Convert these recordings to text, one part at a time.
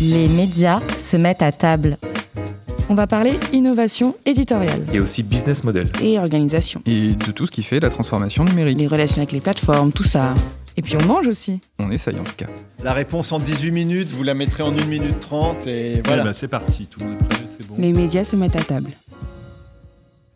Les médias se mettent à table. On va parler innovation éditoriale. Et aussi business model. Et organisation. Et de tout ce qui fait la transformation numérique. Les relations avec les plateformes, tout ça. Et puis on mange aussi. On essaye en tout cas. La réponse en 18 minutes, vous la mettrez en 1 minute 30 et voilà. bah c'est parti, tout le monde est prêt, c'est bon. Les médias se mettent à table.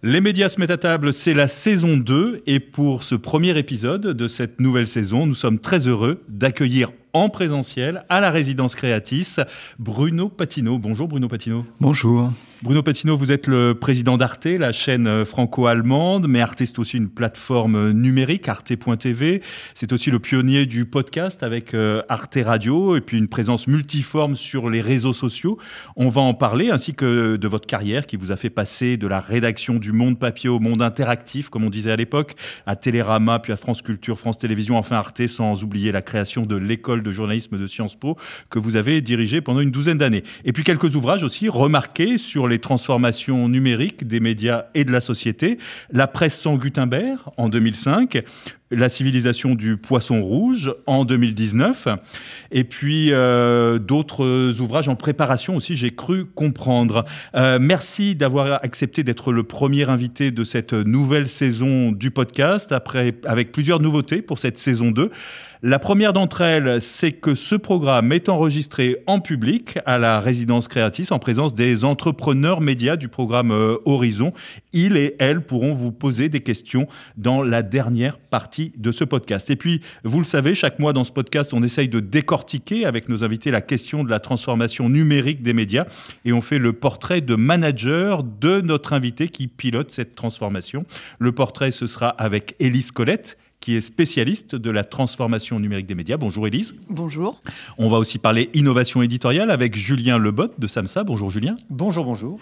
Les médias se mettent à table, c'est la saison 2 et pour ce premier épisode de cette nouvelle saison, nous sommes très heureux d'accueillir en présentiel à la résidence Créatis Bruno Patino. Bonjour Bruno Patino. Bonjour. Bruno Patino, vous êtes le président d'Arte, la chaîne franco-allemande, mais Arte c'est aussi une plateforme numérique, arte.tv. C'est aussi le pionnier du podcast avec euh, Arte Radio et puis une présence multiforme sur les réseaux sociaux. On va en parler, ainsi que de votre carrière qui vous a fait passer de la rédaction du Monde Papier au Monde Interactif, comme on disait à l'époque, à Télérama, puis à France Culture, France Télévisions, enfin Arte, sans oublier la création de l'école de journalisme de Sciences Po que vous avez dirigé pendant une douzaine d'années. Et puis quelques ouvrages aussi remarqués sur les transformations numériques des médias et de la société. La presse sans Gutenberg en 2005, la civilisation du poisson rouge en 2019, et puis euh, d'autres ouvrages en préparation aussi, j'ai cru comprendre. Euh, merci d'avoir accepté d'être le premier invité de cette nouvelle saison du podcast, après, avec plusieurs nouveautés pour cette saison 2. La première d'entre elles, c'est que ce programme est enregistré en public à la résidence Créatis en présence des entrepreneurs médias du programme euh, Horizon. Ils et elles pourront vous poser des questions dans la dernière partie de ce podcast. Et puis, vous le savez, chaque mois dans ce podcast, on essaye de décortiquer avec nos invités la question de la transformation numérique des médias et on fait le portrait de manager de notre invité qui pilote cette transformation. Le portrait, ce sera avec Élise Colette qui est spécialiste de la transformation numérique des médias. Bonjour Élise. Bonjour. On va aussi parler innovation éditoriale avec Julien Lebot de SAMSA. Bonjour Julien. Bonjour, bonjour.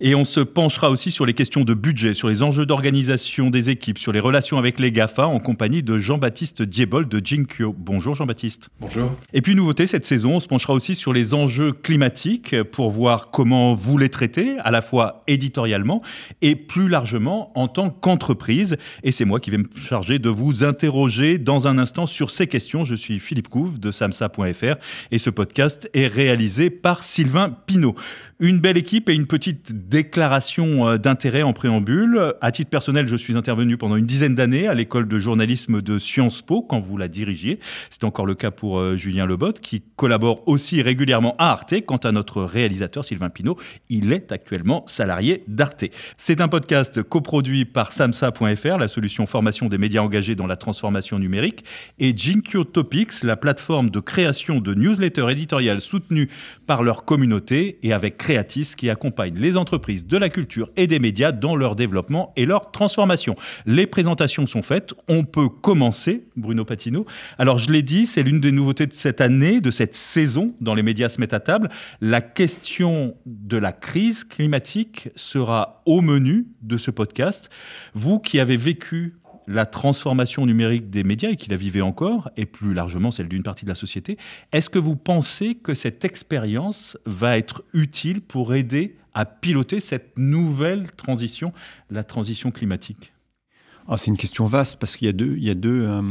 Et on se penchera aussi sur les questions de budget, sur les enjeux d'organisation des équipes, sur les relations avec les GAFA en compagnie de Jean-Baptiste Diebol de Jinkyo. Bonjour Jean-Baptiste. Bonjour. Et puis nouveauté cette saison, on se penchera aussi sur les enjeux climatiques pour voir comment vous les traitez, à la fois éditorialement et plus largement en tant qu'entreprise. Et c'est moi qui vais me charger de vous interroger dans un instant sur ces questions. Je suis Philippe Couve de samsa.fr et ce podcast est réalisé par Sylvain Pinault. Une belle équipe et une petite déclaration euh, d'intérêt en préambule. À titre personnel, je suis intervenu pendant une dizaine d'années à l'école de journalisme de Sciences Po quand vous la dirigiez. C'est encore le cas pour euh, Julien Lebot qui collabore aussi régulièrement à Arte. Quant à notre réalisateur Sylvain Pinault, il est actuellement salarié d'Arte. C'est un podcast coproduit par samsa.fr, la solution formation des médias engagés dans la transformation numérique, et Jinkyo Topics, la plateforme de création de newsletters éditoriales soutenue par leur communauté et avec Creatis qui accompagne les entreprises de la culture et des médias dans leur développement et leur transformation. Les présentations sont faites, on peut commencer, Bruno Patino. Alors je l'ai dit, c'est l'une des nouveautés de cette année, de cette saison dans les médias se mettent à table. La question de la crise climatique sera au menu de ce podcast. Vous qui avez vécu la transformation numérique des médias et qui la vivez encore, et plus largement celle d'une partie de la société, est-ce que vous pensez que cette expérience va être utile pour aider à piloter cette nouvelle transition, la transition climatique ah, C'est une question vaste parce qu'il y a deux... Il y a deux euh,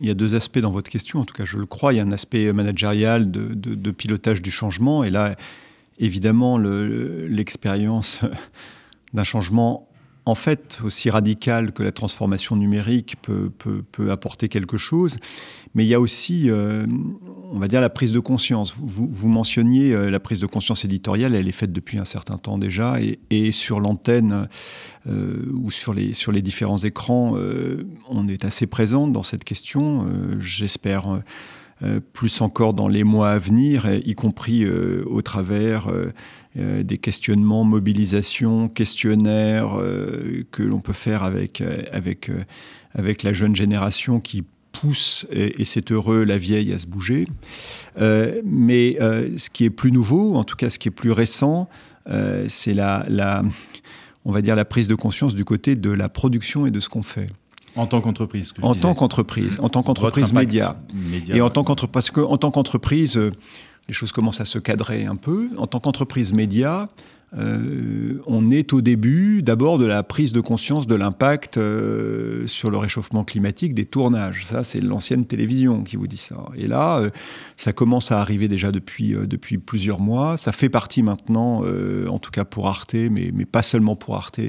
il y a deux aspects dans votre question, en tout cas je le crois. Il y a un aspect managérial de, pilotage du changement. Et là, évidemment, l'expérience d'un changement en fait aussi radical que la transformation numérique peut apporter quelque chose. Mais il y a aussi, euh, on va dire, la prise de conscience. Vous, vous mentionniez euh, la prise de conscience éditoriale, elle est faite depuis un certain temps déjà, et, sur l'antenne euh, ou sur les, différents écrans, on est assez présente dans cette question. J'espère. plus encore dans les mois à venir, y compris au travers des questionnements, mobilisations, questionnaires que l'on peut faire avec, avec, avec la jeune génération qui pousse, et, et c'est heureux, la vieille à se bouger. mais ce qui est plus nouveau, en tout cas ce qui est plus récent, c'est la, la, on va dire la prise de conscience du côté de la production et de ce qu'on fait. En tant qu'entreprise. En tant qu'entreprise, en tant qu'entreprise média. média. Et en tant qu'entreprise, parce qu'en tant qu'entreprise, les choses commencent à se cadrer un peu. En tant qu'entreprise média, euh, on est au début d'abord de la prise de conscience de l'impact euh, sur le réchauffement climatique des tournages. Ça, c'est l'ancienne télévision qui vous dit ça. Et là, euh, ça commence à arriver déjà depuis, depuis plusieurs mois. Ça fait partie maintenant, en tout cas pour Arte, mais, mais pas seulement pour Arte.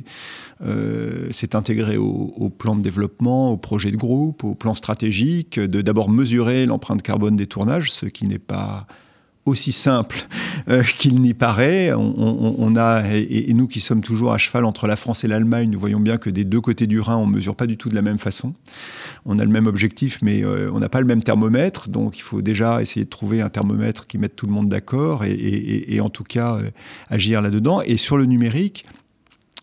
c'est intégré au, au, plan de développement, au projet de groupe, au plan stratégique, de d'abord mesurer l'empreinte carbone des tournages, ce qui n'est pas aussi simple euh, qu'il n'y paraît. On, a, et, nous qui sommes toujours à cheval entre la France et l'Allemagne, nous voyons bien que des deux côtés du Rhin, on ne mesure pas du tout de la même façon. On a le même objectif, mais euh, on n'a pas le même thermomètre. Donc il faut déjà essayer de trouver un thermomètre qui mette tout le monde d'accord et, en tout cas euh, agir là-dedans. Et sur le numérique,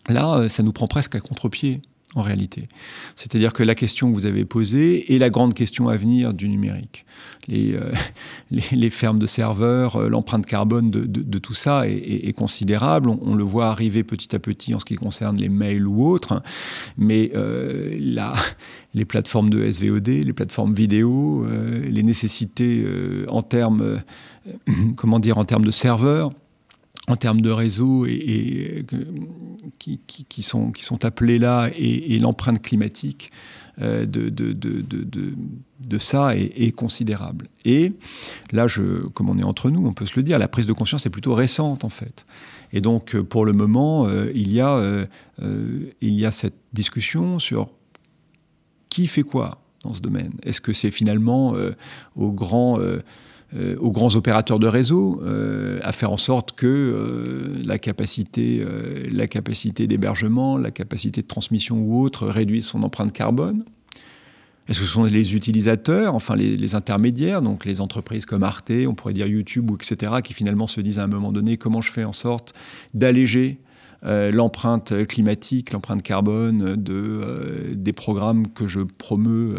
là, ça nous prend presque à contre-pied en réalité. C'est-à-dire que la question que vous avez posée est la grande question à venir du numérique. Les, euh, fermes de serveurs, euh, l'empreinte carbone de, tout ça est, considérable. On, le voit arriver petit à petit en ce qui concerne les mails ou autres, mais euh, les plateformes de SVOD, les plateformes vidéo, les nécessités en termes, comment dire, en termes de serveurs, en termes de réseau et, qui, sont, appelés là et, l'empreinte climatique euh, de, ça est, considérable. Et là, je, comme on est entre nous, on peut se le dire, la prise de conscience est plutôt récente en fait. Et donc, euh, pour le moment, euh, il, y a, il y a cette discussion sur qui fait quoi dans ce domaine. Est-ce que c'est finalement au grand euh, aux grands opérateurs de réseau euh, à faire en sorte que euh, la capacité, la capacité d'hébergement, la capacité de transmission ou autre réduise son empreinte carbone. Est-ce que ce sont les utilisateurs, enfin les, intermédiaires, donc les entreprises comme Arte, on pourrait dire YouTube ou etc., qui finalement se disent à un moment donné comment je fais en sorte d'alléger euh, l'empreinte climatique, l'empreinte carbone de, euh, des programmes que je promeux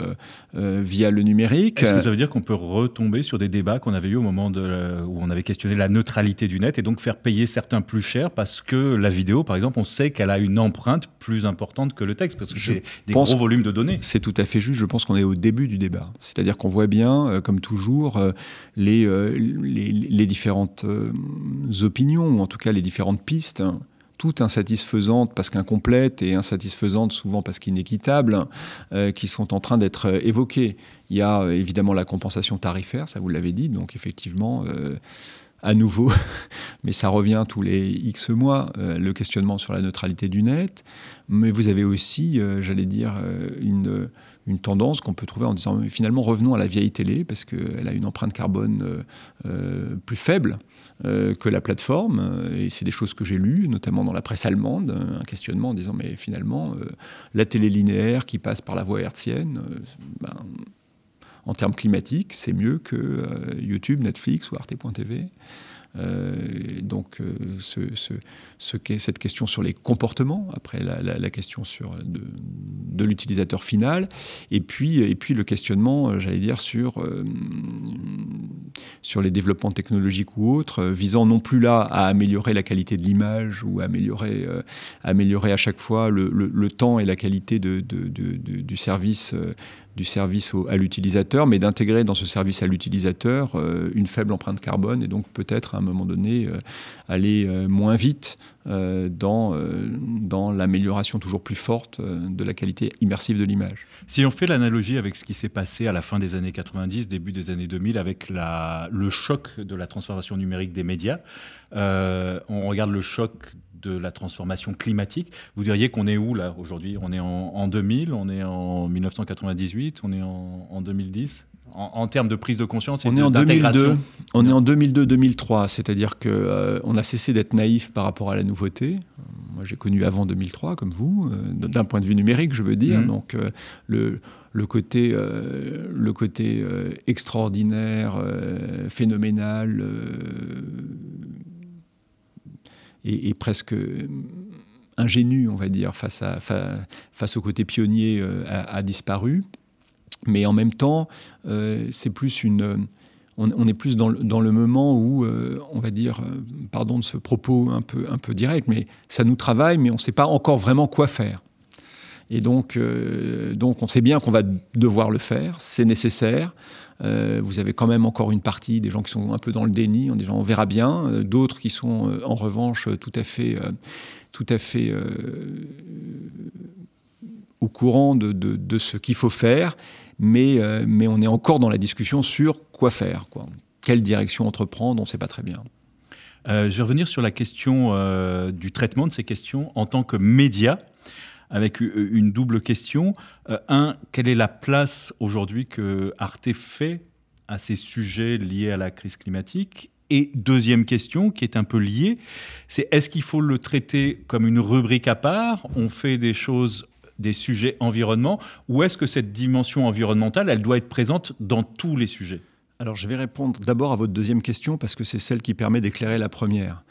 euh, via le numérique. Est-ce que ça veut dire qu'on peut retomber sur des débats qu'on avait eu au moment de, où on avait questionné la neutralité du net et donc faire payer certains plus cher parce que la vidéo, par exemple, on sait qu'elle a une empreinte plus importante que le texte parce que c'est des gros volumes de données. C'est tout à fait juste. Je pense qu'on est au début du débat. C'est-à-dire qu'on voit bien, comme toujours, les, les, les, différentes opinions, ou en tout cas les différentes pistes toutes insatisfaisantes parce qu'incomplètes et insatisfaisantes souvent parce qu'inéquitables, euh, qui sont en train d'être euh, évoquées. Il y a euh, évidemment la compensation tarifaire, ça vous l'avez dit, donc effectivement, à nouveau, mais ça revient tous les X mois, le questionnement sur la neutralité du net. Mais vous avez aussi, j'allais dire, une, tendance qu'on peut trouver en disant finalement revenons à la vieille télé parce qu'elle a une empreinte carbone plus faible que la plateforme. Et c'est des choses que j'ai lues, notamment dans la presse allemande, un questionnement en disant mais finalement, euh, la télé linéaire qui passe par la voie hertzienne, euh, ben, en termes climatiques, c'est mieux que YouTube, Netflix ou Arte.tv. Euh, donc euh, ce, ce, cette question sur les comportements, après la, question sur de, l'utilisateur final, et puis, et puis le questionnement, euh, j'allais dire, sur, sur les développements technologiques ou autres, visant non plus là à améliorer la qualité de l'image ou à améliorer, améliorer à chaque fois le, le, temps et la qualité du service du service à l'utilisateur, mais d'intégrer dans ce service à l'utilisateur euh, une faible empreinte carbone et donc peut-être à un moment donné euh, aller euh, moins vite dans, dans l'amélioration toujours plus forte de la qualité immersive de l'image. Si on fait l'analogie avec ce qui s'est passé à la fin des années 90, début des années 2000, avec le choc de la transformation numérique des médias, on regarde le choc de la transformation climatique. Vous diriez qu'on est où là aujourd'hui? On est en, 2000, on est en 1998, on est en, 2010 en, termes de prise de conscience et on est en 2002 on est en 2002 2003 c'est-à-dire que euh, on a cessé d'être naïf par rapport à la nouveauté. Moi j'ai connu avant 2003 comme vous euh, d'un point de vue numérique je veux dire. Mmh. donc euh, le le côté, le côté extraordinaire, phénoménal, et, presque ingénu, on va dire, face, au côté pionnier euh, a, disparu. Mais en même temps, euh, c'est plus une on, est plus dans le, moment où, euh, on va dire, pardon de ce propos un peu direct, mais ça nous travaille, mais on ne sait pas encore vraiment quoi faire. Et donc, donc on sait bien qu'on va devoir le faire, c'est nécessaire. vous avez quand même encore une partie des gens qui sont un peu dans le déni, en disant on verra bien, d'autres qui sont en revanche tout à fait, tout à fait au courant de, ce qu'il faut faire, mais, euh, mais on est encore dans la discussion sur quoi faire, quoi. quelle direction entreprendre, on ne sait pas très bien. Euh, je vais revenir sur la question euh, du traitement de ces questions en tant que média, avec une double question. un, quelle est la place aujourd'hui que Arte fait à ces sujets liés à la crise climatique? Et deuxième question, qui est un peu liée, c'est est-ce qu'il faut le traiter comme une rubrique à part? On fait des choses des sujets environnement ou est-ce que cette dimension environnementale, elle doit être présente dans tous les sujets? Alors je vais répondre d'abord à votre deuxième question parce que c'est celle qui permet d'éclairer la première.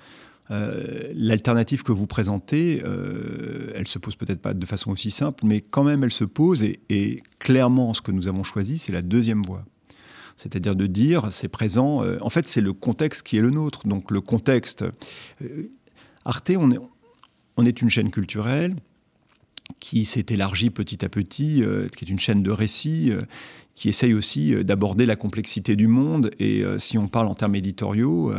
Euh, l'alternative que vous présentez, euh, elle se pose peut-être pas de façon aussi simple, mais quand même elle se pose et, clairement ce que nous avons choisi, c'est la deuxième voie. C'est-à-dire de dire, c'est présent, euh, en fait c'est le contexte qui est le nôtre. Donc le contexte, Arte, on est, une chaîne culturelle, qui s'est élargie petit à petit, euh, qui est une chaîne de récits, euh, qui essaye aussi euh, d'aborder la complexité du monde. Et si on parle en termes éditoriaux,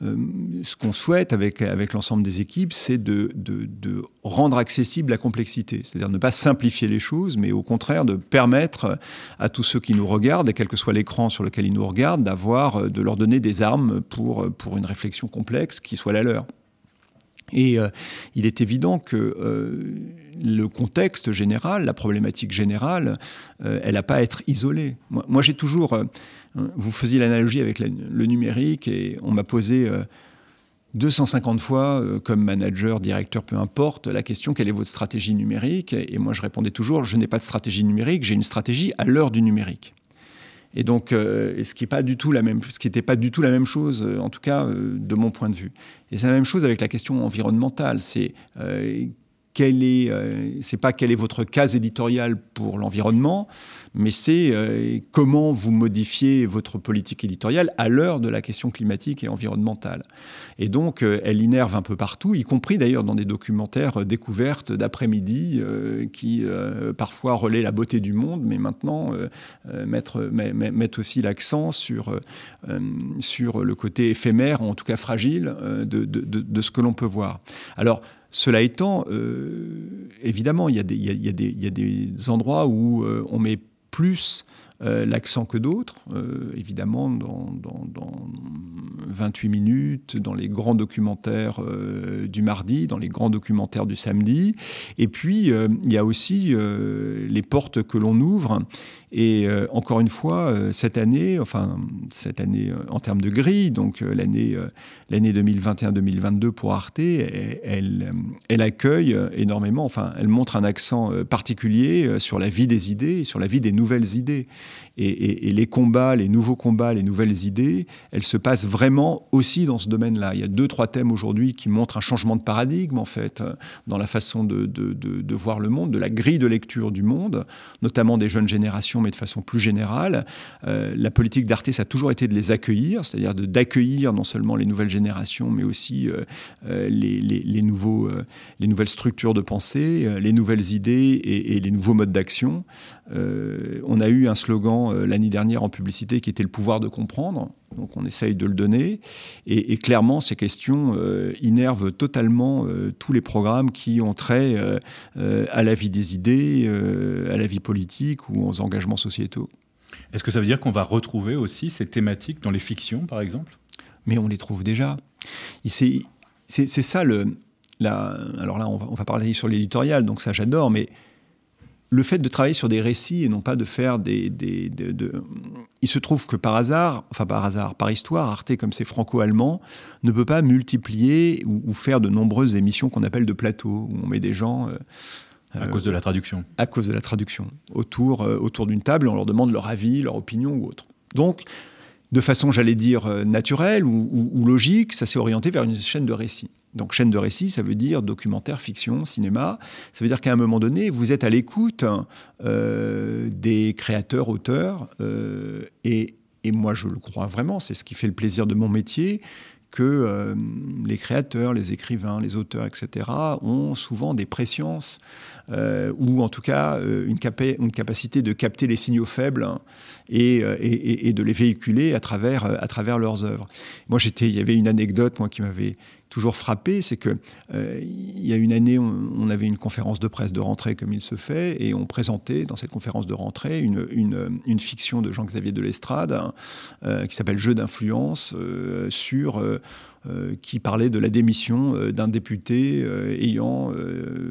ce qu'on souhaite avec, avec l'ensemble des équipes, c'est de, de, rendre accessible la complexité. C'est-à-dire ne pas simplifier les choses, mais au contraire de permettre à tous ceux qui nous regardent, et quel que soit l'écran sur lequel ils nous regardent, d'avoir, de leur donner des armes pour, pour une réflexion complexe qui soit la leur. Et il est évident que le contexte général, la problématique générale, euh, elle n'a pas à être isolée. Moi, j'ai toujours. Euh, vous faisiez l'analogie avec le numérique et on m'a posé. 250 euh, fois, comme manager, directeur, peu importe, la question quelle est votre stratégie numérique? Et moi, je répondais toujours je n'ai pas de stratégie numérique, j'ai une stratégie à l'heure du numérique. Et donc, ce qui n'était pas du tout la même, ce qui pas du tout la même chose, en tout cas de mon point de vue. Et c'est la même chose avec la question environnementale. Quelle est, euh, c'est pas quelle est votre case éditoriale pour l'environnement, mais c'est euh, comment vous modifiez votre politique éditoriale à l'heure de la question climatique et environnementale. Et donc, euh, elle innerve un peu partout, y compris d'ailleurs dans des documentaires découvertes d'après-midi qui parfois relaient la beauté du monde, mais maintenant mettent, aussi l'accent sur, sur le côté éphémère, ou en tout cas fragile, de, de, de ce que l'on peut voir. Alors, cela étant, euh, évidemment, il y, a des, endroits où euh, on met plus euh, l'accent que d'autres, évidemment, dans, 28 minutes, dans les grands documentaires du mardi, dans les grands documentaires du samedi. Et puis, il y a aussi les portes que l'on ouvre et euh, encore une fois, euh, cette année, enfin cette année euh, en termes de grille, donc l'année l'année 2021-2022 pour Arte, elle, elle, accueille énormément, enfin elle montre un accent particulier sur la vie des idées, sur la vie des nouvelles idées. Et, les combats, les nouveaux combats, les nouvelles idées, elles se passent vraiment aussi dans ce domaine-là. Il y a deux, trois thèmes aujourd'hui qui montrent un changement de paradigme, en fait, dans la façon de, voir le monde, de la grille de lecture du monde, notamment des jeunes générations mais de façon plus générale. Euh, la politique d'Arte, ça a toujours été de les accueillir, c'est-à-dire d'accueillir non seulement les nouvelles générations, mais aussi euh, euh, les nouvelles structures de pensée, les nouvelles idées et, les nouveaux modes d'action. on a eu un slogan l'année dernière en publicité qui était le pouvoir de comprendre. Donc on essaye de le donner. Et, clairement, ces questions innervent totalement tous les programmes qui ont trait à la vie des idées, à la vie politique ou aux engagements sociétaux. Est-ce que ça veut dire qu'on va retrouver aussi ces thématiques dans les fictions, par exemple? Mais on les trouve déjà. C'est ça le. La, alors là, on va, on va parler sur l'éditorial, donc ça j'adore, mais le fait de travailler sur des récits et non pas de faire des. des de, Il se trouve que par hasard, enfin par hasard, par histoire, Arte, comme c'est franco-allemand, ne peut pas multiplier ou, faire de nombreuses émissions qu'on appelle de plateau, où on met des gens. Euh, à cause de la traduction. À cause de la traduction. Autour, euh, autour d'une table, on leur demande leur avis, leur opinion ou autre. Donc, de façon, j'allais dire, euh, naturelle ou, logique, ça s'est orienté vers une chaîne de récits. Donc, chaîne de récits, ça veut dire documentaire, fiction, cinéma. Ça veut dire qu'à un moment donné, vous êtes à l'écoute euh, des créateurs, auteurs, et, et moi, je le crois vraiment, c'est ce qui fait le plaisir de mon métier, que euh, les créateurs, les écrivains, les auteurs, etc., ont souvent des présciences, euh, ou en tout cas euh, une, capacité de capter les signaux faibles et, et, et de les véhiculer à travers, à travers leurs œuvres. Moi, j'étais, il y avait une anecdote moi, qui m'avait toujours frappé, c'est que euh, il y a une année, on, avait une conférence de presse de rentrée comme il se fait, et on présentait dans cette conférence de rentrée une, fiction de Jean-Xavier de l'Estrade hein, euh, qui s'appelle Jeu d'influence euh, sur qui parlait de la démission d'un député ayant,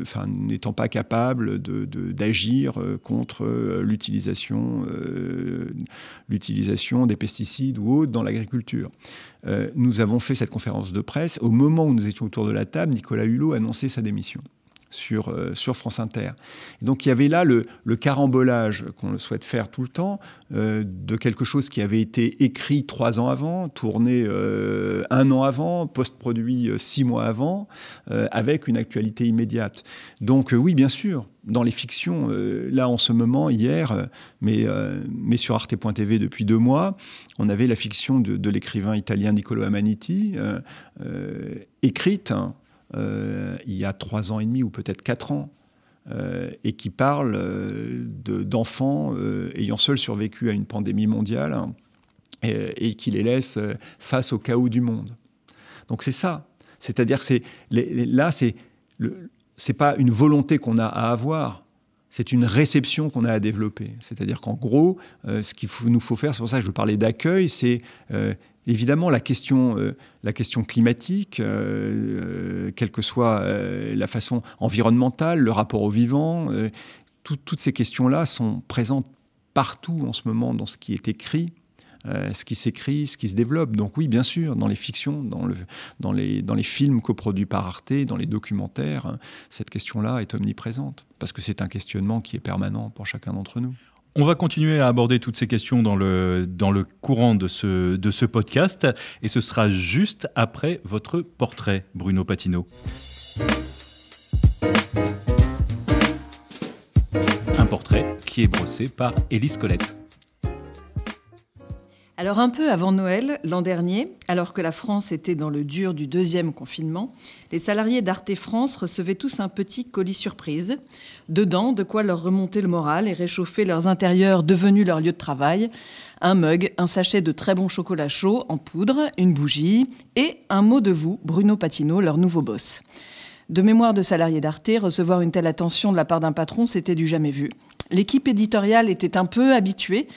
enfin, n'étant pas capable d'agir contre l'utilisation des pesticides ou autres dans l'agriculture. Nous avons fait cette conférence de presse. Au moment où nous étions autour de la table, Nicolas Hulot annonçait sa démission sur, euh, sur France Inter. donc il y avait là le, carambolage qu'on souhaite faire tout le temps euh, de quelque chose qui avait été écrit trois ans avant, tourné euh, un an avant, post-produit six mois avant, avec une actualité immédiate. Donc oui, bien sûr, dans les fictions, là en ce moment, hier, mais, mais sur arte.tv depuis deux mois, on avait la fiction de, l'écrivain italien Niccolo Amaniti, écrite hein, il y a trois ans et demi ou peut-être quatre ans, euh, et qui parle euh, d'enfants ayant seuls survécu à une pandémie mondiale et, qui les laisse face au chaos du monde. Donc c'est ça. C'est-à-dire que là, c'est n'est pas une volonté qu'on a à avoir, c'est une réception qu'on a à développer. C'est-à-dire qu'en gros, ce qu'il nous faut faire, c'est pour ça que je parlais d'accueil, c'est Évidemment, la question, euh, la question climatique, euh, euh, quelle que soit la façon environnementale, le rapport au vivant, toutes ces questions-là sont présentes partout en ce moment dans ce qui est écrit, ce qui s'écrit, ce qui se développe. Donc oui, bien sûr, dans les fictions, dans les films coproduits par Arte, dans les documentaires, hein, cette question-là est omniprésente, parce que c'est un questionnement qui est permanent pour chacun d'entre nous. On va continuer à aborder toutes ces questions dans le, courant de ce, de ce podcast et ce sera juste après votre portrait, Bruno Patino. Un portrait qui est brossé par Élise Colette. Alors un peu avant Noël, l'an dernier, alors que la France était dans le dur du deuxième confinement, les salariés d'Arte France recevaient tous un petit colis surprise. Dedans, de quoi leur remonter le moral et réchauffer leurs intérieurs devenus leur lieu de travail. Un mug, un sachet de très bon chocolat chaud en poudre, une bougie et un mot de vous, Bruno Patino, leur nouveau boss. De mémoire de salariés d'Arte, recevoir une telle attention de la part d'un patron, c'était du jamais vu. L'équipe éditoriale était un peu habituée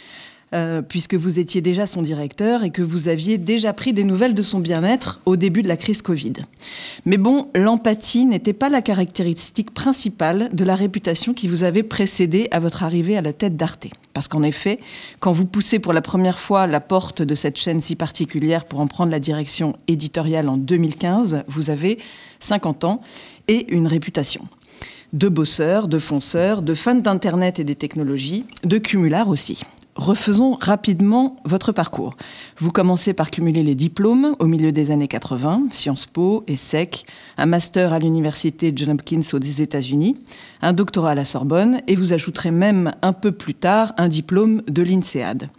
euh, puisque vous étiez déjà son directeur et que vous aviez déjà pris des nouvelles de son bien-être au début de la crise Covid. Mais bon, l'empathie n'était pas la caractéristique principale de la réputation qui vous avait précédé à votre arrivée à la tête d'Arte. Parce qu'en effet, quand vous poussez pour la première fois la porte de cette chaîne si particulière pour en prendre la direction éditoriale en 2015, vous avez 50 ans et une réputation de bosseurs, de fonceurs, de fans d'Internet et des technologies, de cumulards aussi. Refaisons rapidement votre parcours. Vous commencez par cumuler les diplômes au milieu des années 80, Sciences Po, ESSEC, un master à l'université John Hopkins aux États-Unis, un doctorat à la Sorbonne et vous ajouterez même un peu plus tard un diplôme de l'INSEAD.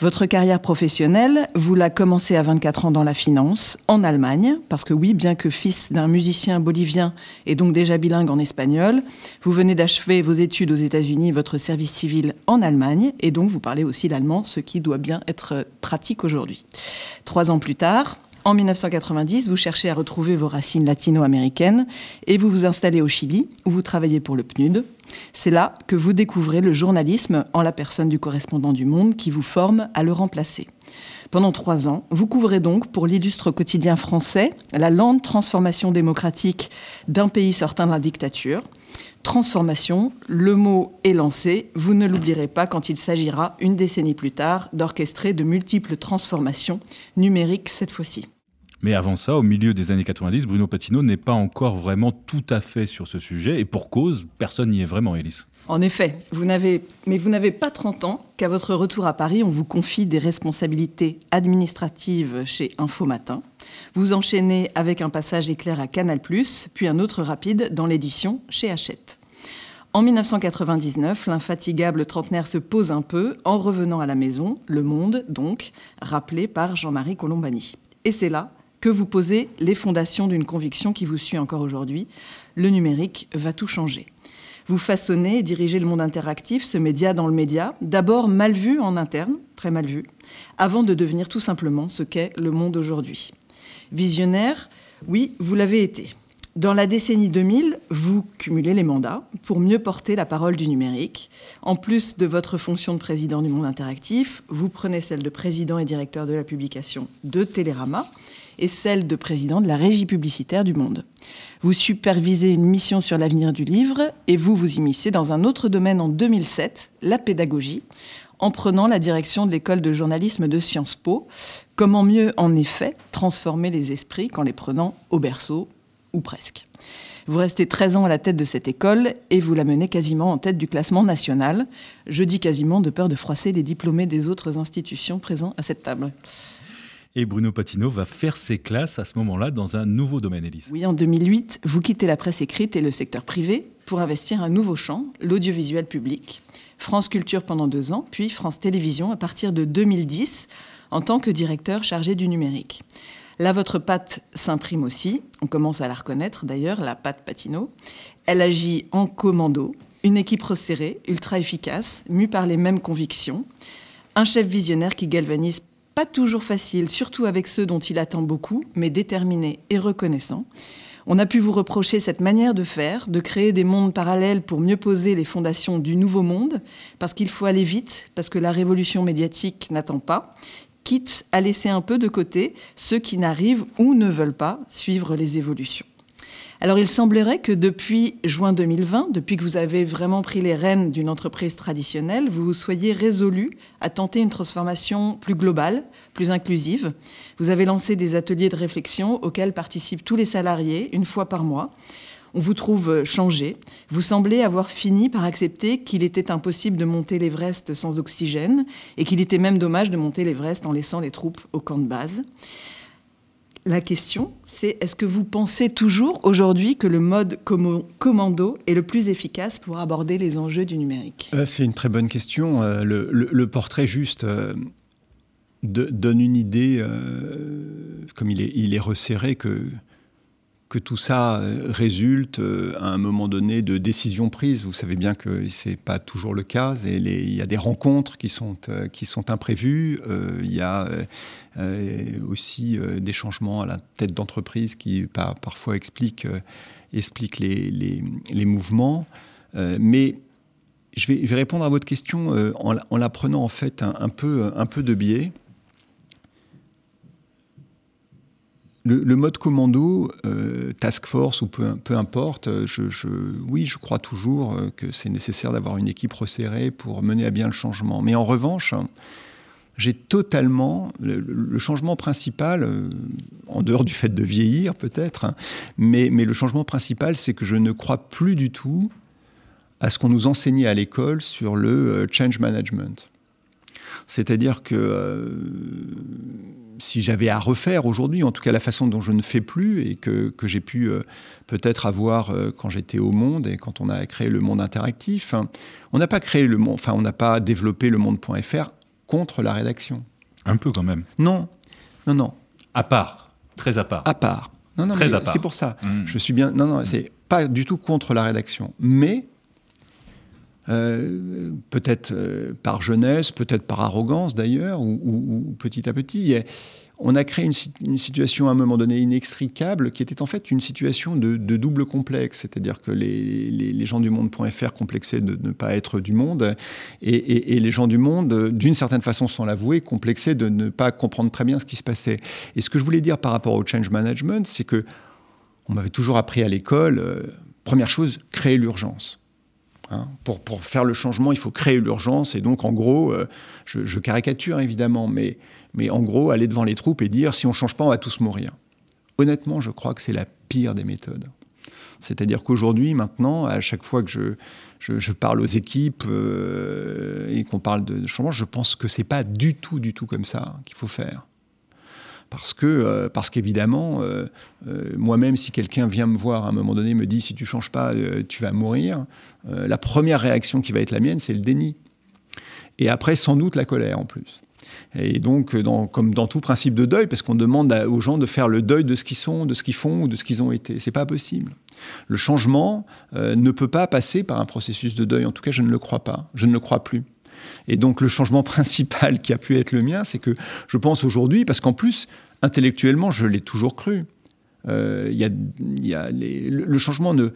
Votre carrière professionnelle, vous la commencez à 24 ans dans la finance, en Allemagne, parce que oui, bien que fils d'un musicien bolivien et donc déjà bilingue en espagnol, vous venez d'achever vos études aux États-Unis, votre service civil en Allemagne, et donc vous parlez aussi l'allemand, ce qui doit bien être pratique aujourd'hui. Trois ans plus tard, en 1990, vous cherchez à retrouver vos racines latino-américaines et vous vous installez au Chili, où vous travaillez pour le PNUD. C'est là que vous découvrez le journalisme en la personne du correspondant du Monde qui vous forme à le remplacer. Pendant trois ans, vous couvrez donc pour l'illustre quotidien français la lente transformation démocratique d'un pays sortant de la dictature. Transformation, le mot est lancé, vous ne l'oublierez pas quand il s'agira, une décennie plus tard, d'orchestrer de multiples transformations numériques cette fois-ci. Mais avant ça, au milieu des années 90, Bruno Patino n'est pas encore vraiment tout à fait sur ce sujet, et pour cause, personne n'y est vraiment, Élise. En effet, vous n'avez, mais vous n'avez pas 30 ans qu'à votre retour à Paris, on vous confie des responsabilités administratives chez Info Matin. Vous enchaînez avec un passage éclair à Canal+, puis un autre rapide dans l'édition chez Hachette. En 1999, l'infatigable trentenaire se pose un peu en revenant à la maison, Le Monde donc, rappelé par Jean-Marie Colombani. Et c'est là que vous posez les fondations d'une conviction qui vous suit encore aujourd'hui. Le numérique va tout changer. Vous façonnez et dirigez le monde interactif, ce média dans le média, d'abord mal vu en interne, très mal vu, avant de devenir tout simplement ce qu'est le monde aujourd'hui. Visionnaire, oui, vous l'avez été. Dans la décennie 2000, vous cumulez les mandats pour mieux porter la parole du numérique. En plus de votre fonction de président du monde interactif, vous prenez celle de président et directeur de la publication de Télérama et celle de président de la régie publicitaire du Monde. Vous supervisez une mission sur l'avenir du livre et vous vous immiscez dans un autre domaine en 2007, la pédagogie, en prenant la direction de l'école de journalisme de Sciences Po. Comment mieux, en effet, transformer les esprits qu'en les prenant au berceau, ou presque. Vous restez 13 ans à la tête de cette école et vous la menez quasiment en tête du classement national. Je dis quasiment de peur de froisser les diplômés des autres institutions présents à cette table. Et Bruno Patino va faire ses classes à ce moment-là dans un nouveau domaine, Élise. Oui, en 2008, vous quittez la presse écrite et le secteur privé pour investir un nouveau champ, l'audiovisuel public. France Culture pendant deux ans, puis France Télévisions à partir de 2010 en tant que directeur chargé du numérique. Là, votre patte s'imprime aussi. On commence à la reconnaître d'ailleurs, la patte Patino. Elle agit en commando, une équipe resserrée, ultra efficace, mue par les mêmes convictions. Un chef visionnaire qui galvanise pas toujours facile, surtout avec ceux dont il attend beaucoup, mais déterminé et reconnaissant. On a pu vous reprocher cette manière de faire, de créer des mondes parallèles pour mieux poser les fondations du nouveau monde, parce qu'il faut aller vite, parce que la révolution médiatique n'attend pas, quitte à laisser un peu de côté ceux qui n'arrivent ou ne veulent pas suivre les évolutions. Alors il semblerait que depuis juin 2020, depuis que vous avez vraiment pris les rênes d'une entreprise traditionnelle, vous vous soyez résolu à tenter une transformation plus globale, plus inclusive. Vous avez lancé des ateliers de réflexion auxquels participent tous les salariés une fois par mois. On vous trouve changé. Vous semblez avoir fini par accepter qu'il était impossible de monter l'Everest sans oxygène et qu'il était même dommage de monter l'Everest en laissant les troupes au camp de base. La question, c'est est-ce que vous pensez toujours aujourd'hui que le mode commando est le plus efficace pour aborder les enjeux du numérique? Euh, C'est une très bonne question. Euh, le, portrait juste euh, donne une idée, comme il est, il est resserré, que que tout ça euh, résulte euh, à un moment donné de décisions prises. Vous savez bien que ce n'est pas toujours le cas. il y a des rencontres qui sont, euh, qui sont imprévues. il y a aussi des changements à la tête d'entreprise qui parfois expliquent, expliquent les, les, mouvements. mais je vais, répondre à votre question en, la prenant en fait un, peu, un peu de biais. Le, mode commando, euh, task force ou peu, importe, je, oui, je crois toujours euh, que c'est nécessaire d'avoir une équipe resserrée pour mener à bien le changement. Mais en revanche, j'ai totalement le, changement principal, euh, en dehors du fait de vieillir peut-être, hein, mais le changement principal, c'est que je ne crois plus du tout à ce qu'on nous enseignait à l'école sur le change management. C'est-à-dire que si j'avais à refaire aujourd'hui, en tout cas la façon dont je ne fais plus et que, que j'ai pu euh, peut-être avoir euh, quand j'étais au Monde et quand on a créé le Monde interactif, hein, on n'a pas créé le Monde, enfin on n'a pas développé le Monde.fr contre la rédaction. Un peu quand même. Non, non, non. À part, très à part. À part. Non, non, c'est pour ça. Mmh. Je suis bien. Non, non, c'est pas du tout contre la rédaction, mais euh, peut-être euh, par jeunesse, peut-être par arrogance d'ailleurs, ou, petit à petit. On a créé une, situation à un moment donné inextricable qui était en fait une situation de, double complexe, c'est-à-dire que les, gens du monde.fr complexaient de ne pas être du monde, et, les gens du monde, d'une certaine façon sans l'avouer, complexaient de ne pas comprendre très bien ce qui se passait. Et ce que je voulais dire par rapport au change management, c'est que on m'avait toujours appris à l'école, euh, première chose, créer l'urgence. Hein. pour, faire le changement, il faut créer l'urgence. Et donc, en gros, euh, je, caricature évidemment, mais, mais en gros, aller devant les troupes et dire si on ne change pas, on va tous mourir. Honnêtement, je crois que c'est la pire des méthodes. C'est-à-dire qu'aujourd'hui, maintenant, à chaque fois que je, je, parle aux équipes euh, et qu'on parle de, de changement, je pense que c'est pas du tout, du tout comme ça qu'il faut faire parce que euh, parce qu'évidemment, euh, euh, moi-même, si quelqu'un vient me voir à un moment donné, me dit si tu changes pas, tu vas mourir, la première réaction qui va être la mienne, c'est le déni. Et après, sans doute la colère en plus. Et donc, comme dans tout principe de deuil, parce qu'on demande aux gens de faire le deuil de ce qu'ils sont, de ce qu'ils font ou de ce qu'ils ont été. C'est pas possible. Le changement ne peut pas passer par un processus de deuil. En tout cas, je ne le crois pas. Je ne le crois plus. Et donc, le changement principal qui a pu être le mien, c'est que je pense aujourd'hui, parce qu'en plus, intellectuellement, je l'ai toujours cru. Euh, y a, le changement ne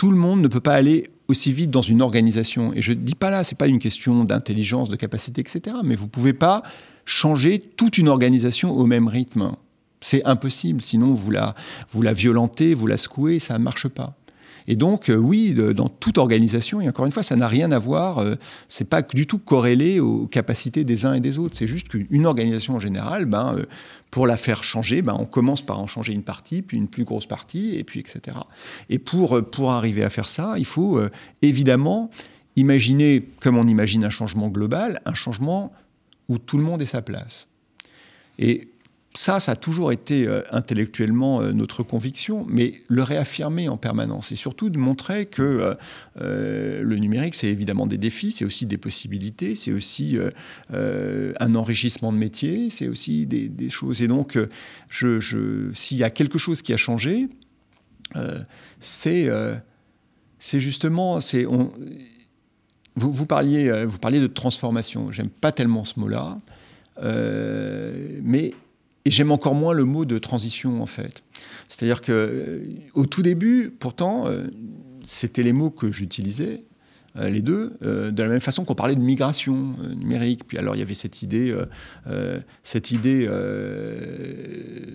tout le monde ne peut pas aller aussi vite dans une organisation. Et je ne dis pas là, ce n'est pas une question d'intelligence, de capacité, etc. Mais vous ne pouvez pas changer toute une organisation au même rythme. C'est impossible, sinon vous la, vous la violentez, vous la secouez, ça ne marche pas. Et donc, euh, oui, dans toute organisation, et encore une fois, ça n'a rien à voir, euh, c'est pas du tout corrélé aux capacités des uns et des autres. C'est juste qu'une organisation en général, ben, euh, pour la faire changer, ben, on commence par en changer une partie, puis une plus grosse partie, et puis etc. Et pour, pour arriver à faire ça, il faut évidemment imaginer, comme on imagine un changement global, un changement où tout le monde est sa place. Et ça, ça a toujours été euh, intellectuellement euh, notre conviction, mais le réaffirmer en permanence et surtout de montrer que euh, le numérique, c'est évidemment des défis, c'est aussi des possibilités, c'est aussi un enrichissement de métier, c'est aussi des, choses. Et donc, s'il y a quelque chose qui a changé, c'est justement, vous, parliez, vous parliez de transformation. J'aime pas tellement ce mot-là, mais et j'aime encore moins le mot de transition, en fait. C'est-à-dire que, euh, au tout début, pourtant, euh, c'était les mots que j'utilisais. Euh, les deux, euh, de la même façon qu'on parlait de migration euh, numérique. Puis alors il y avait cette idée, cette idée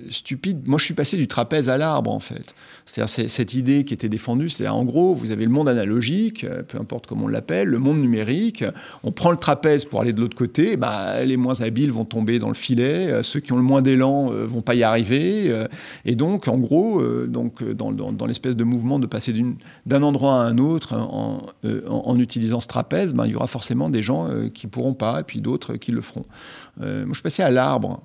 stupide. Moi je suis passé du trapèze à l'arbre en fait. C'est-à-dire cette idée qui était défendue, c'est-à-dire en gros vous avez le monde analogique, peu importe comment on l'appelle, le monde numérique. On prend le trapèze pour aller de l'autre côté, bah, les moins habiles vont tomber dans le filet, ceux qui ont le moins d'élan vont pas y arriver. et donc en gros, donc dans, l'espèce de mouvement de passer d'un endroit à un autre en en utilisant ce trapèze, ben, il y aura forcément des gens euh, qui ne pourront pas et puis d'autres qui le feront. Euh, moi, je passé à l'arbre.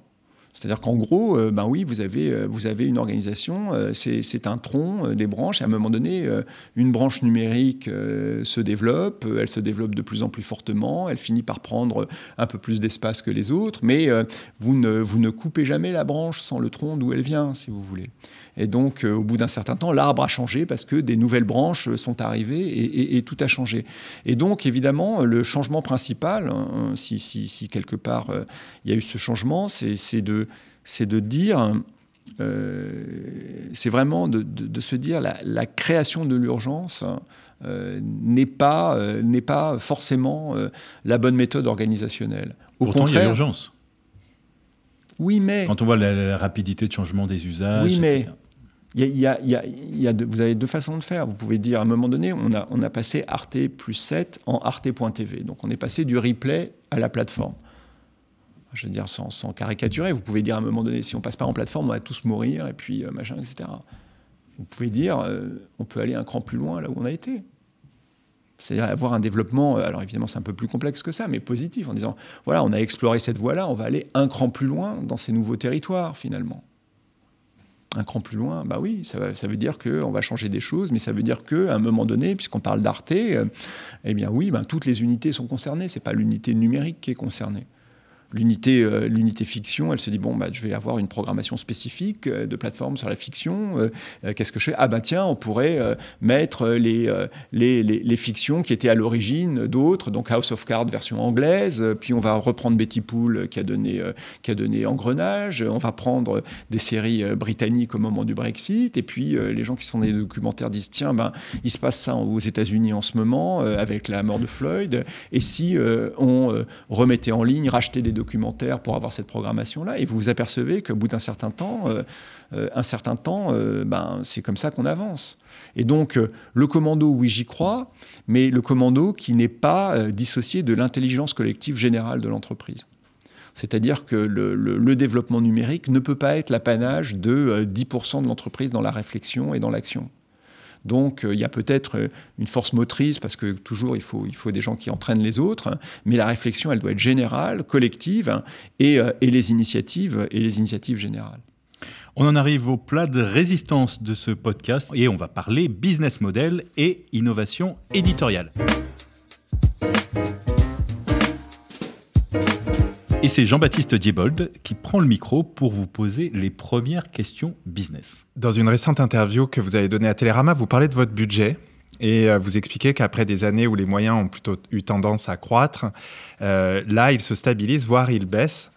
C'est-à-dire qu'en gros, euh, ben oui, vous avez, une organisation, c'est un tronc, des branches, et à un moment donné, une branche numérique se développe, elle se développe de plus en plus fortement, elle finit par prendre un peu plus d'espace que les autres, mais vous ne coupez jamais la branche sans le tronc d'où elle vient, si vous voulez. Et donc, euh, au bout d'un certain temps, l'arbre a changé parce que des nouvelles branches sont arrivées et, tout a changé. Et donc, évidemment, le changement principal, hein, si, quelque part euh, il y a eu ce changement, c'est de, de dire... Euh, c'est vraiment de, se dire la, la création de l'urgence n'est pas, n'est pas forcément la bonne méthode organisée. Au Pourtant, contraire, il y a l'urgence. Oui, mais. Quand on voit la, rapidité de changement des usages. Oui, mais. Vous avez deux façons de faire. Vous pouvez dire à un moment donné, on a, passé Arte plus 7 en Arte.tv. Donc on est passé du replay à la plateforme. Je veux dire, sans, sans, caricaturer, vous pouvez dire à un moment donné, si on passe pas en plateforme, on va tous mourir, et puis euh, machin, etc. Vous pouvez dire, euh, on peut aller un cran plus loin là où on a été. C'est-à-dire avoir un développement, euh, alors évidemment c'est un peu plus complexe que ça, mais positif, en disant, voilà, on a exploré cette voie-là, on va aller un cran plus loin dans ces nouveaux territoires, finalement un cran plus loin, bah oui, ça, veut dire qu'on va changer des choses, mais ça veut dire qu'à un moment donné, puisqu'on parle d'Arte, euh, eh bien oui, ben, toutes les unités sont concernées, ce n'est pas l'unité numérique qui est concernée. L'unité, euh, l'unité fiction, elle se dit bon, bah, je vais avoir une programmation spécifique euh, de plateforme sur la fiction. Euh, qu'est-ce que je fais? Ah bah tiens, on pourrait mettre les, les, les, fictions qui étaient à l'origine d'autres, donc House of Cards version anglaise. Puis on va reprendre Betty Pool qui a donné qui a donné Engrenage. On va prendre des séries britanniques au moment du Brexit. Et puis les gens qui sont des documentaires disent tiens, ben il se passe ça aux États-Unis en ce moment avec la mort de Floyd. Et si on remettait en ligne, rachetait des documentaire pour avoir cette programmation-là, et vous vous apercevez qu'au bout d'un certain temps, euh, euh, un certain temps, euh, ben, c'est comme ça qu'on avance. Et donc, le commando, oui, j'y crois, mais le commando qui n'est pas dissocié de l'intelligence collective générale de l'entreprise. C'est-à-dire que le, le, développement numérique ne peut pas être l'apanage de 10% de l'entreprise dans la réflexion et dans l'action. Donc euh, il y a peut-être euh, une force motrice, parce que toujours il faut, il faut des gens qui entraînent les autres, mais la réflexion, elle doit être générale, collective, et, euh, et les initiatives, et les initiatives générales. On en arrive au plat de résistance de ce podcast et on va parler business model et innovation éditoriale. Et c'est Jean-Baptiste Diebold qui prend le micro pour vous poser les premières questions business. Dans une récente interview que vous avez donnée à Télérama, vous parlez de votre budget et euh, vous expliquez qu'après des années où les moyens ont plutôt eu tendance à croître, euh, là, ils se stabilisent, voire ils baissent.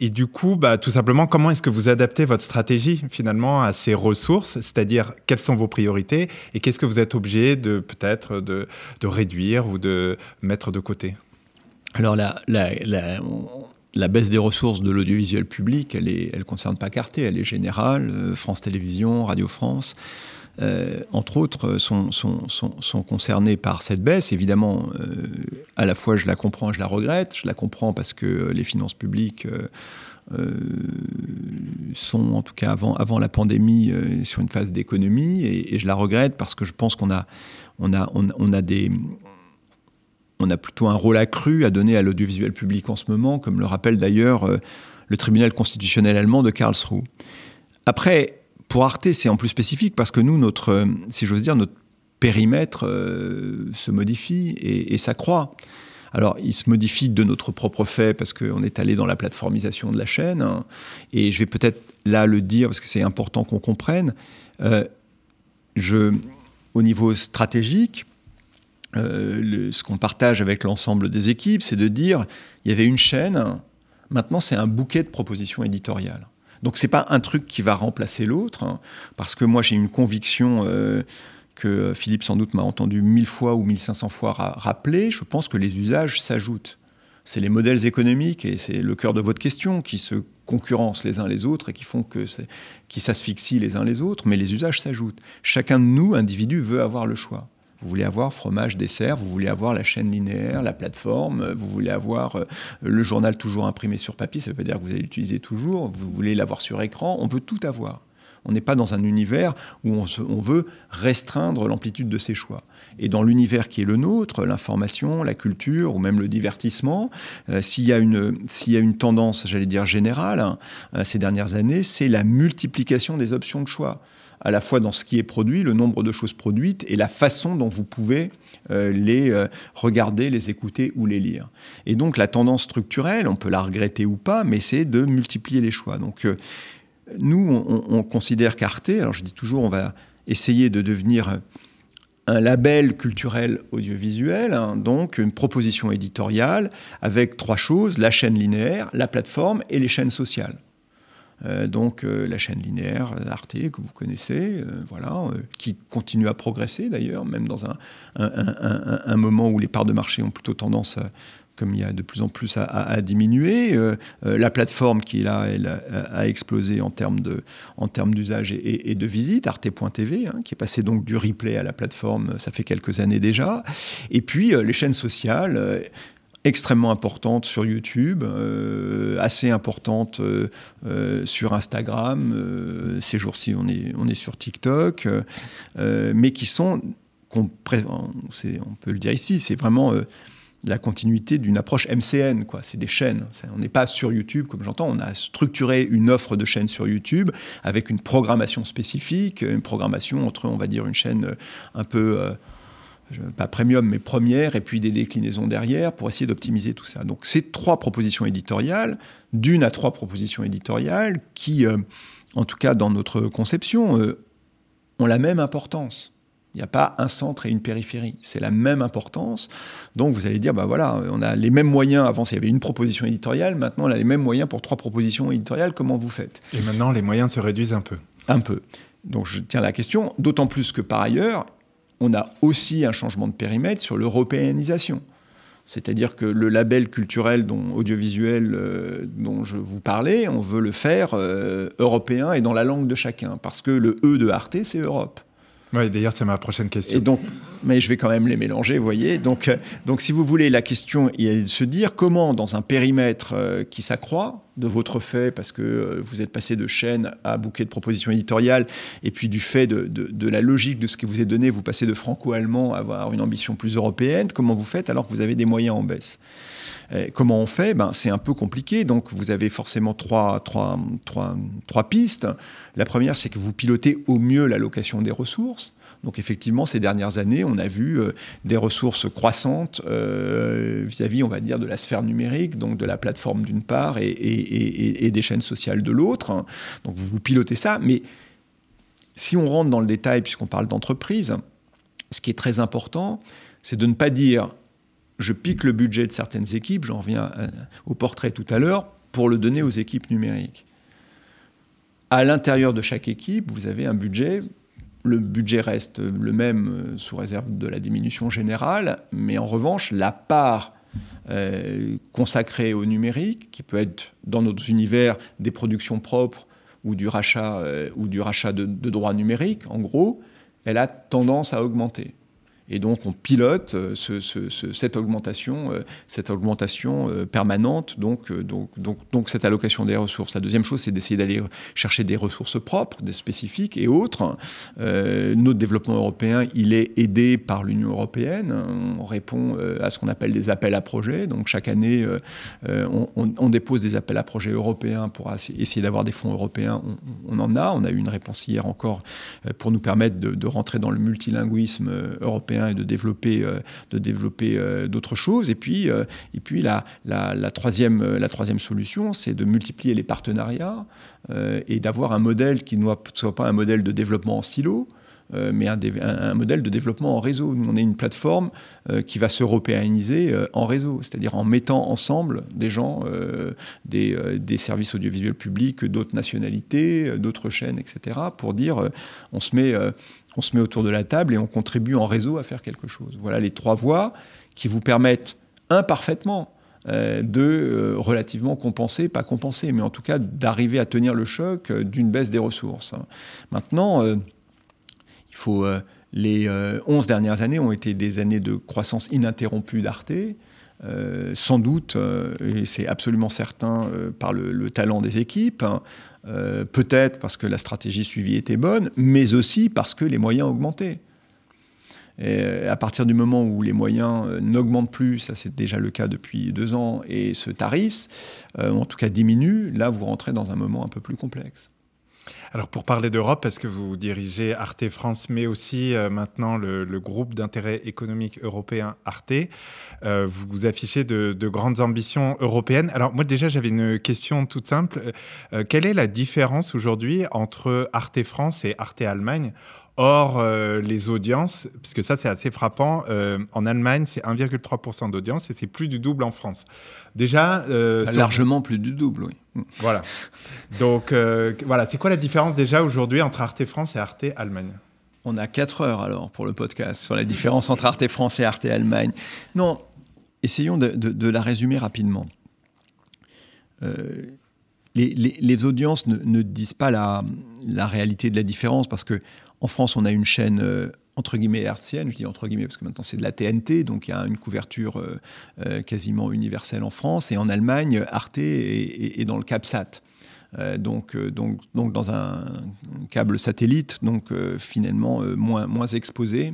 Et, du coup, bah, tout simplement, comment est-ce que vous adaptez votre stratégie finalement à ces ressources? C'est-à-dire, quelles sont vos priorités et qu'est-ce que vous êtes obligé de peut-être de, de, réduire ou de mettre de côté? Alors la, la, baisse des ressources de l'audiovisuel public, elle ne elle concerne pas Carté, elle est générale, euh, France Télévisions, Radio France. Euh, entre autres, sont, concernés par cette baisse. Évidemment, euh, à la fois je la comprends et je la regrette. Je la comprends parce que les finances publiques sont, en tout cas avant, avant la pandémie, sur une phase d'économie. Et, je la regrette parce que je pense qu'on a, on a, on a des on a plutôt un rôle accru à donner à l'audiovisuel public en ce moment, comme le rappelle d'ailleurs euh, le tribunal constitutionnel allemand de Karlsruhe. Après, pour Arte, c'est en plus spécifique parce que nous, notre, euh, si j'ose dire, notre périmètre euh, se modifie et, s'accroît. Alors, il se modifie de notre propre fait parce qu'on est allé dans la plateformisation de la chaîne. Hein, et je vais peut-être là le dire parce que c'est important qu'on comprenne. au niveau stratégique, euh, ce qu'on partage avec l'ensemble des équipes, c'est de dire il y avait une chaîne, maintenant c'est un bouquet de propositions éditoriales. Donc c'est pas un truc qui va remplacer l'autre, hein, parce que moi j'ai une conviction euh, que Philippe sans doute m'a entendu mille fois ou 1500 fois rappeler. Je pense que les usages s'ajoutent. C'est les modèles économiques et c'est le cœur de votre question qui se concurrencent les uns les autres et qui font que qui s'asphyxient les uns les autres, mais les usages s'ajoutent. Chacun de nous, individu, veut avoir le choix. Vous voulez avoir fromage, dessert, vous voulez avoir la chaîne linéaire, la plateforme, vous voulez avoir euh, le journal toujours imprimé sur papier, ça veut dire que vous allez l'utiliser toujours, vous voulez l'avoir sur écran, on veut tout avoir. On n'est pas dans un univers où on, veut restreindre l'amplitude de ses choix. Et dans l'univers qui est le nôtre, l'information, la culture ou même le divertissement, euh, s'il y a une tendance, j'allais dire générale, hein, euh, ces dernières années, c'est la multiplication des options de choix à la fois dans ce qui est produit, le nombre de choses produites et la façon dont vous pouvez euh, les euh, regarder, les écouter ou les lire. Et donc la tendance structurelle, on peut la regretter ou pas, mais c'est de multiplier les choix. Donc euh, nous, on, considère qu'Arte, alors je dis toujours, on va essayer de devenir un label culturel audiovisuel, hein, donc une proposition éditoriale avec trois choses, la chaîne linéaire, la plateforme et les chaînes sociales. Euh, donc euh, la chaîne linéaire euh, Arte que vous connaissez, voilà, qui continue à progresser d'ailleurs, même dans un, un, moment où les parts de marché ont plutôt tendance comme il y a de plus en plus à, diminuer. la plateforme qui là, elle a, explosé en termes de, en termes d'usage et, de visite, arte.tv, hein, qui est passé donc du replay à la plateforme, ça fait quelques années déjà. Et puis les chaînes sociales extrêmement importante sur YouTube, euh, assez importante euh, euh, sur Instagram. ces jours-ci, on est, on est sur TikTok, mais qui sont, on, peut le dire ici, c'est vraiment la continuité d'une approche MCN. C'est des chaînes. On n'est pas sur YouTube, comme j'entends. On a structuré une offre de chaînes sur YouTube avec une programmation spécifique, une programmation entre, on va dire, une chaîne un peu pas premium, mais première, et puis des déclinaisons derrière pour essayer d'optimiser tout ça. Donc c'est trois propositions éditoriales, d'une à trois propositions éditoriales qui, euh, en tout cas dans notre conception, euh, ont la même importance. Il n'y a pas un centre et une périphérie, c'est la même importance. Donc vous allez dire, bah voilà, on a les mêmes moyens. Avant, il y avait une proposition éditoriale, maintenant on a les mêmes moyens pour trois propositions éditoriales. Comment vous faites? Et maintenant, les moyens se réduisent un peu. Un peu. Donc je tiens à la question, d'autant plus que par ailleurs, on a aussi un changement de périmètre sur l'européanisation. C'est-à-dire que le label culturel dont, audiovisuel euh, dont je vous parlais, on veut le faire euh, européen et dans la langue de chacun, parce que le E de Arte, c'est Europe. Oui, d'ailleurs, c'est ma prochaine question. Et donc, mais je vais quand même les mélanger, vous voyez. Donc, euh, donc si vous voulez, la question est de se dire comment, dans un périmètre euh, qui s'accroît, de votre fait, parce que euh, vous êtes passé de chaîne à bouquet de propositions éditoriales, et puis du fait de, de, la logique de ce qui vous est donné, vous passez de franco-allemand à avoir une ambition plus européenne, comment vous faites alors que vous avez des moyens en baisse? Comment on fait? Ben, C'est un peu compliqué, donc vous avez forcément trois, trois, trois, trois pistes. La première, c'est que vous pilotez au mieux l'allocation des ressources. Donc effectivement, ces dernières années, on a vu des ressources croissantes vis-à-vis, on va dire, de la sphère numérique, donc de la plateforme d'une part et, des chaînes sociales de l'autre. Donc vous, vous pilotez ça, mais si on rentre dans le détail, puisqu'on parle d'entreprise, ce qui est très important, c'est de ne pas dire je pique le budget de certaines équipes, j'en reviens au portrait tout à l'heure, pour le donner aux équipes numériques. À l'intérieur de chaque équipe, vous avez un budget. Le budget reste le même euh, sous réserve de la diminution générale, mais en revanche, la part euh, consacrée au numérique, qui peut être dans notre univers des productions propres ou du rachat, euh, ou du rachat de droits numériques, en gros, elle a tendance à augmenter. Et donc on pilote euh, cette augmentation, euh, cette augmentation euh, permanente, donc, cette allocation des ressources. La deuxième chose, c'est d'essayer d'aller chercher des ressources propres, des spécifiques et autres. notre développement européen, il est aidé par l'Union européenne. On répond à ce qu'on appelle des appels à projets. Donc chaque année, on, dépose des appels à projets européens pour essayer d'avoir des fonds européens. On, en a. On a eu une réponse hier encore pour nous permettre de rentrer dans le multilinguisme européen et de développer, euh, de développer euh, d'autres choses. Et puis, euh, et puis la, la, troisième, la troisième solution, c'est de multiplier les partenariats et d'avoir un modèle qui ne soit pas un modèle de développement en silo, mais un, un, modèle de développement en réseau. Nous, on est une plateforme qui va s'européaniser en réseau, c'est-à-dire en mettant ensemble des gens, des, des, services audiovisuels publics, d'autres nationalités, d'autres chaînes, etc., pour dire on se met on se met autour de la table et on contribue en réseau à faire quelque chose. Voilà les trois voies qui vous permettent imparfaitement euh, de euh, relativement compenser, pas compenser, mais en tout cas d'arriver à tenir le choc euh, d'une baisse des ressources. Maintenant, il faut les 11 dernières années ont été des années de croissance ininterrompue d'Arte. sans doute, et c'est absolument certain par le, talent des équipes, hein, euh, peut-être parce que la stratégie suivie était bonne, mais aussi parce que les moyens augmentaient. Et euh, à partir du moment où les moyens euh, n'augmentent plus, ça c'est déjà le cas depuis deux ans, et se tarissent, en tout cas diminuent, là vous rentrez dans un moment un peu plus complexe. Alors pour parler d'Europe, parce que vous dirigez Arte France, mais aussi euh, maintenant le, groupe d'intérêt économique européen Arte, euh, vous, affichez de, grandes ambitions européennes. Alors moi déjà j'avais une question toute simple. Euh, quelle est la différence aujourd'hui entre Arte France et Arte Allemagne Or, les audiences, puisque ça c'est assez frappant, en Allemagne c'est 1,3% d'audience et c'est plus du double en France. Déjà. Largement plus du double, oui. Voilà. Donc, euh, voilà, c'est quoi la différence déjà aujourd'hui entre Arte France et Arte Allemagne? On a 4 heures alors pour le podcast sur la différence entre Arte France et Arte Allemagne. Non, essayons de, la résumer rapidement. Euh, les, audiences ne, disent pas la, réalité de la différence parce que en France, on a une chaîne euh, entre guillemets hertzienne, je dis entre guillemets parce que maintenant c'est de la TNT, donc il y a une couverture euh, euh, quasiment universelle en France, et en Allemagne, Arte est, dans le CabSat. Euh, donc, dans un câble satellite, donc finalement moins, exposé.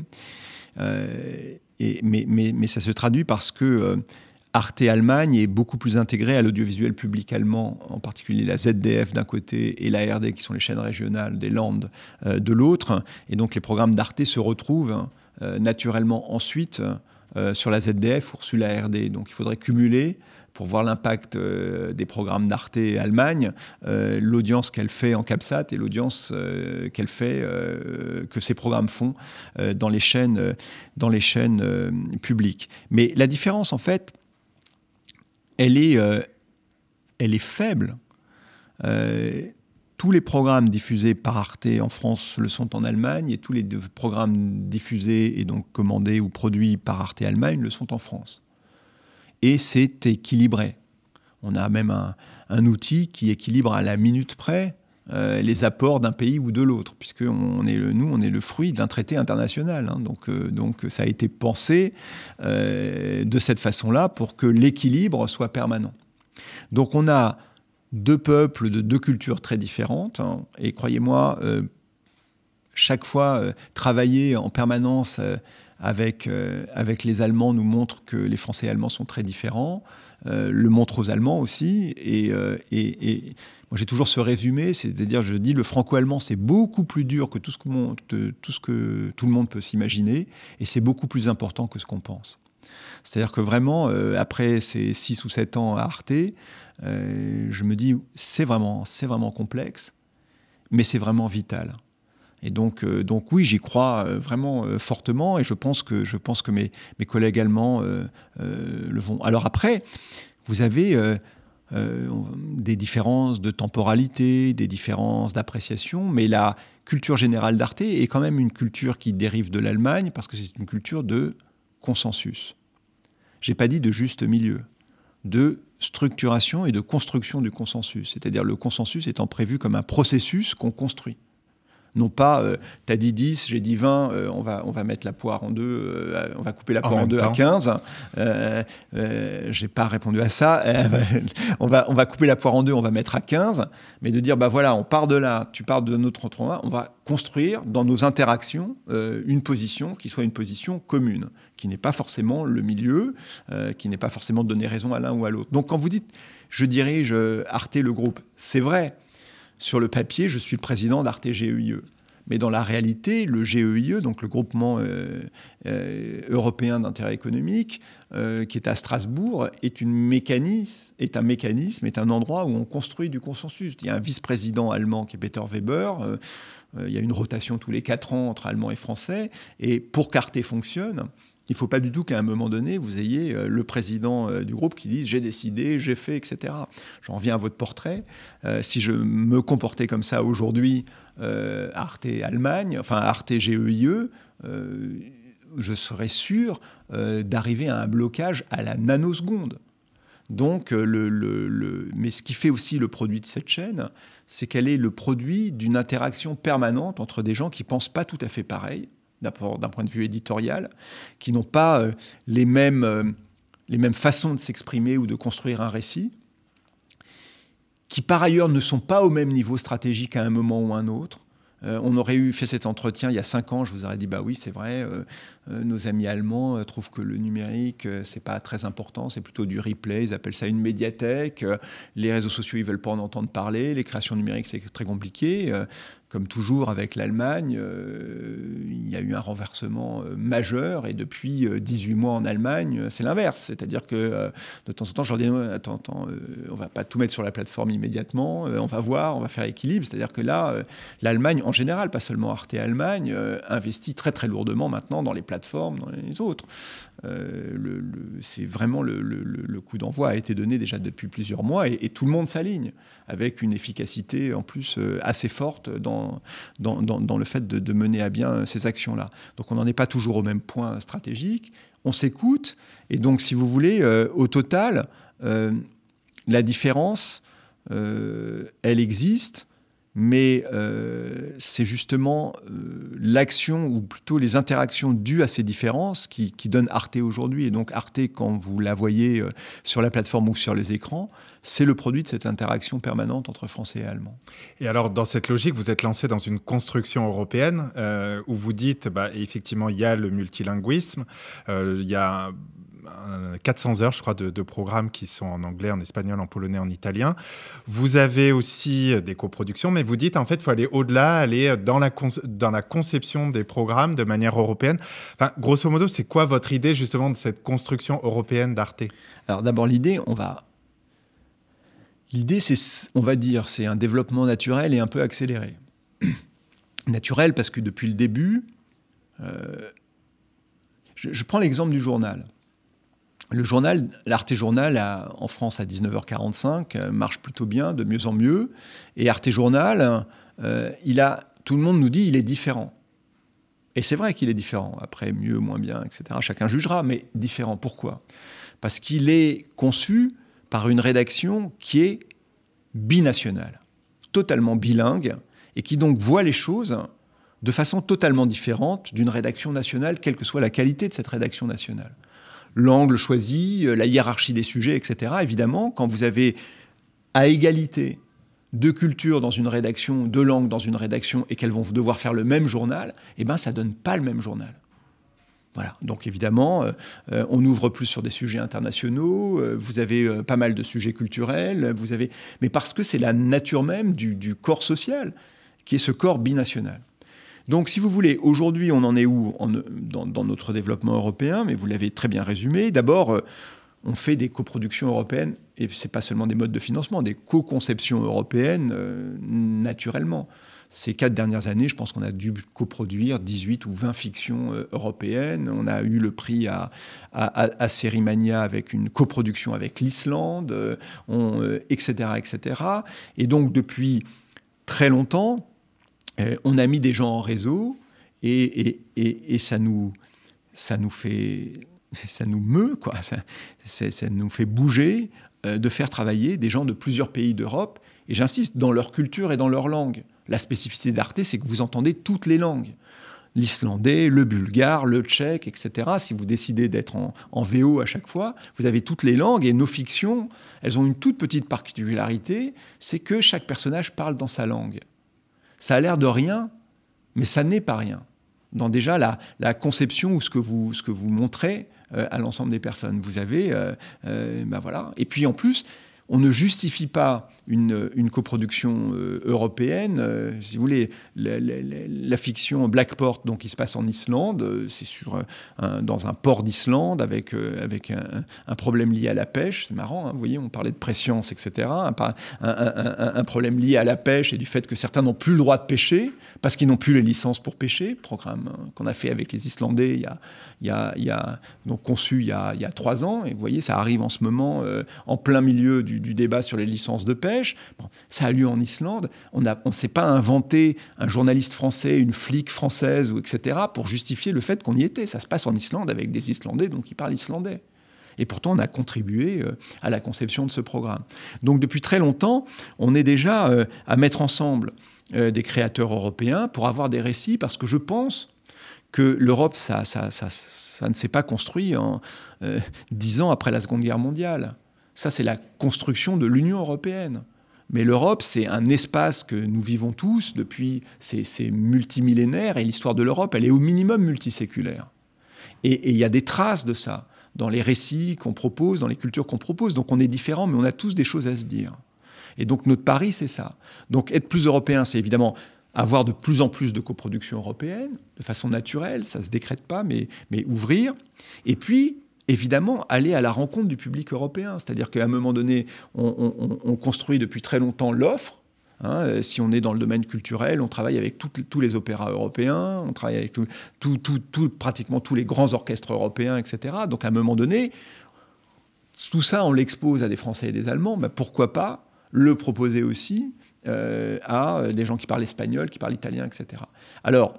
mais, ça se traduit parce que Arte Allemagne est beaucoup plus intégrée à l'audiovisuel public allemand, en particulier la ZDF d'un côté et la RD qui sont les chaînes régionales des Landes euh, de l'autre. Et donc les programmes d'Arte se retrouvent euh, naturellement ensuite euh, sur la ZDF ou sur la RD. Donc il faudrait cumuler pour voir l'impact des programmes d'Arte Allemagne, l'audience qu'elle fait en CAPSAT et l'audience qu'elle fait, que ces programmes font dans les chaînes, dans les chaînes publiques. Mais la différence, en fait, elle est, euh, elle est faible. Euh, tous les programmes diffusés par Arte en France le sont en Allemagne et tous les programmes diffusés et donc commandés ou produits par Arte Allemagne le sont en France. Et c'est équilibré. On a même un, un, outil qui équilibre à la minute près euh, les apports d'un pays ou de l'autre, puisque on est nous, on est le fruit d'un traité international. Hein. donc, euh, donc, ça a été pensé euh, de cette façon-là pour que l'équilibre soit permanent. Donc, on a deux peuples de deux cultures très différentes, hein. et croyez-moi, chaque fois, travailler en permanence avec, avec les Allemands nous montre que les Français et Allemands sont très différents. Le montre aux Allemands aussi. Et, et, moi, j'ai toujours ce résumé, c'est-à-dire, je dis, le franco-allemand, c'est beaucoup plus dur que tout ce que, tout ce que tout le monde peut s'imaginer, et c'est beaucoup plus important que ce qu'on pense. C'est-à-dire que vraiment, après ces 6 ou 7 ans à Arte, je me dis, c'est vraiment, c'est vraiment complexe, mais c'est vraiment vital. Et donc, euh, donc oui, j'y crois euh, vraiment euh, fortement et je pense que, je pense que mes, mes collègues allemands le vont. Alors après, vous avez des différences de temporalité, des différences d'appréciation, mais la culture générale d'Arte est quand même une culture qui dérive de l'Allemagne parce que c'est une culture de consensus. J'ai pas dit de juste milieu, de structuration et de construction du consensus. C'est-à-dire le consensus étant prévu comme un processus qu'on construit non pas euh, tu as dit 10, j'ai dit 20, euh, on, va, on va mettre la poire en deux, euh, on va couper la poire en, deux à 15. j'ai pas répondu à ça. on, va, on va couper la poire en deux, on va mettre à 15. Mais de dire, bah voilà, on part de là, tu pars de notre endroit, on va construire dans nos interactions une position qui soit une position commune, qui n'est pas forcément le milieu, qui n'est pas forcément de donner raison à l'un ou à l'autre. Donc quand vous dites, je dirige Arte le groupe, c'est vrai sur le papier, je suis le président d'Arte GEIE. Mais dans la réalité, le GEIE, donc le groupement euh, euh, européen d'intérêt économique, euh, qui est à Strasbourg, est un mécanisme, est un endroit où on construit du consensus. Il y a un vice-président allemand qui est Peter Weber. il y a une rotation tous les quatre ans entre Allemands et Français. Et pour qu'Arte fonctionne, il ne faut pas du tout qu'à un moment donné, vous ayez euh, le président euh, du groupe qui dise j'ai décidé, j'ai fait, etc. J'en reviens à votre portrait. Euh, si je me comportais comme ça aujourd'hui Arte Allemagne, enfin Arte GEIE, je serais sûr d'arriver à un blocage à la nanoseconde. Donc, le, mais ce qui fait aussi le produit de cette chaîne, c'est qu'elle est le produit d'une interaction permanente entre des gens qui ne pensent pas tout à fait pareil, d'un point de vue éditorial, qui n'ont pas euh, les, mêmes, euh, les mêmes façons de s'exprimer ou de construire un récit, qui par ailleurs ne sont pas au même niveau stratégique à un moment ou à un autre. Euh, on aurait eu fait cet entretien il y a cinq ans, je vous aurais dit bah oui c'est vrai, nos amis allemands trouvent que le numérique c'est pas très important, c'est plutôt du replay, ils appellent ça une médiathèque. les réseaux sociaux ils veulent pas en entendre parler, les créations numériques c'est très compliqué comme toujours avec l'Allemagne, euh, il y a eu un renversement euh, majeur et depuis 18 euh, mois en Allemagne, c'est l'inverse. C'est-à-dire que de temps en temps, je leur dis attends, attends on va pas tout mettre sur la plateforme immédiatement, on va voir, on va faire équilibre. C'est-à-dire que là, l'Allemagne en général, pas seulement Arte Allemagne, investit très très lourdement maintenant dans les plateformes, dans les autres. Le, c'est vraiment le, coup d'envoi a été donné déjà depuis plusieurs mois et, tout le monde s'aligne avec une efficacité en plus assez forte dans dans, le fait de, mener à bien ces actions-là. Donc on n'en est pas toujours au même point stratégique, on s'écoute, et donc si vous voulez, euh, au total, euh, la différence, euh, elle existe, mais c'est justement l'action, ou plutôt les interactions dues à ces différences qui, donnent Arte aujourd'hui. Et donc Arte, quand vous la voyez sur la plateforme ou sur les écrans, c'est le produit de cette interaction permanente entre Français et Allemands. Et alors, dans cette logique, vous êtes lancé dans une construction européenne euh, où vous dites, bah, effectivement, il y a le multilinguisme, euh, il y a 400 heures, je crois, de, programmes qui sont en anglais, en espagnol, en polonais, en italien. Vous avez aussi des coproductions, mais vous dites, en fait, il faut aller au-delà, aller dans la, dans la conception des programmes de manière européenne. Enfin, grosso modo, c'est quoi votre idée, justement, de cette construction européenne d'Arte? Alors, d'abord, l'idée, on va L'idée, c'est, on va dire, c'est un développement naturel et un peu accéléré. naturel parce que depuis le début, euh, je, prends l'exemple du journal. Le journal, l'Arte Journal en France à 19h45 euh, marche plutôt bien, de mieux en mieux. Et Arte Journal, euh, il a, tout le monde nous dit il est différent. Et c'est vrai qu'il est différent. Après, mieux, moins bien, etc. Chacun jugera, mais différent. Pourquoi? Parce qu'il est conçu par une rédaction qui est binationale, totalement bilingue, et qui donc voit les choses de façon totalement différente d'une rédaction nationale, quelle que soit la qualité de cette rédaction nationale. L'angle choisi, euh, la hiérarchie des sujets, etc. Évidemment, quand vous avez à égalité deux cultures dans une rédaction, deux langues dans une rédaction, et qu'elles vont devoir faire le même journal, eh ben ça donne pas le même journal. Voilà. Donc évidemment, on ouvre plus sur des sujets internationaux. vous avez pas mal de sujets culturels. Vous avez, mais parce que c'est la nature même du, corps social, qui est ce corps binational. Donc, si vous voulez, aujourd'hui, on en est où dans, notre développement européen Mais vous l'avez très bien résumé. D'abord, on fait des coproductions européennes, et ce n'est pas seulement des modes de financement, des co-conceptions européennes euh, naturellement. Ces quatre dernières années, je pense qu'on a dû coproduire 18 ou 20 fictions euh, européennes. On a eu le prix à, à, Sérimania avec une coproduction avec l'Islande, euh, etc., etc. Et donc, depuis très longtemps, on a mis des gens en réseau et, et ça, nous, ça nous fait ça nous meut, quoi. Ça, ça nous fait bouger euh, de faire travailler des gens de plusieurs pays d'Europe, et j'insiste, dans leur culture et dans leur langue. La spécificité d'Arte, c'est que vous entendez toutes les langues. L'islandais, le bulgare, le tchèque, etc. Si vous décidez d'être en, en, VO à chaque fois, vous avez toutes les langues et nos fictions, elles ont une toute petite particularité, c'est que chaque personnage parle dans sa langue. Ça a l'air de rien, mais ça n'est pas rien. Dans déjà la, conception ou ce que vous, montrez euh, à l'ensemble des personnes. Vous avez, ben voilà. Et puis en plus, on ne justifie pas une, coproduction euh, européenne. Euh, si vous voulez, la, fiction Blackport, donc, qui se passe en Islande, euh, c'est sur dans un port d'Islande avec, avec un, problème lié à la pêche. C'est marrant, hein, vous voyez, on parlait de préscience, etc. Un, problème lié à la pêche et du fait que certains n'ont plus le droit de pêcher parce qu'ils n'ont plus les licences pour pêcher. Programme qu'on a fait avec les Islandais donc conçu il y a, trois ans. Et vous voyez, ça arrive en ce moment en plein milieu du débat sur les licences de pêche ça a lieu en Islande. On ne s'est pas inventé un journaliste français, une flic française, ou etc., pour justifier le fait qu'on y était. Ça se passe en Islande avec des Islandais, donc ils parlent islandais. Et pourtant, on a contribué euh, à la conception de ce programme. Donc depuis très longtemps, on est déjà euh, à mettre ensemble euh, des créateurs européens pour avoir des récits, parce que je pense que l'Europe, ça, ne s'est pas construit en dix ans après la Seconde Guerre mondiale. Ça, c'est la construction de l'Union européenne. Mais l'Europe, c'est un espace que nous vivons tous depuis, c'est multimillénaire, et l'histoire de l'Europe, elle est au minimum multiséculaire. Et il y a des traces de ça dans les récits qu'on propose, dans les cultures qu'on propose. Donc on est différents, mais on a tous des choses à se dire. Et donc notre pari, c'est ça. Donc être plus européen, c'est évidemment avoir de plus en plus de coproduction européenne, de façon naturelle, ça ne se décrète pas, mais, mais ouvrir. Et puis, évidemment aller à la rencontre du public européen. C'est-à-dire qu'à un moment donné, on, construit depuis très longtemps l'offre. Hein, euh, si on est dans le domaine culturel, on travaille avec tous les opéras européens, on travaille avec pratiquement tous les grands orchestres européens, etc. Donc à un moment donné, tout ça, on l'expose à des Français et des Allemands. mais pourquoi pas le proposer aussi euh, à des gens qui parlent espagnol, qui parlent italien, etc. Alors,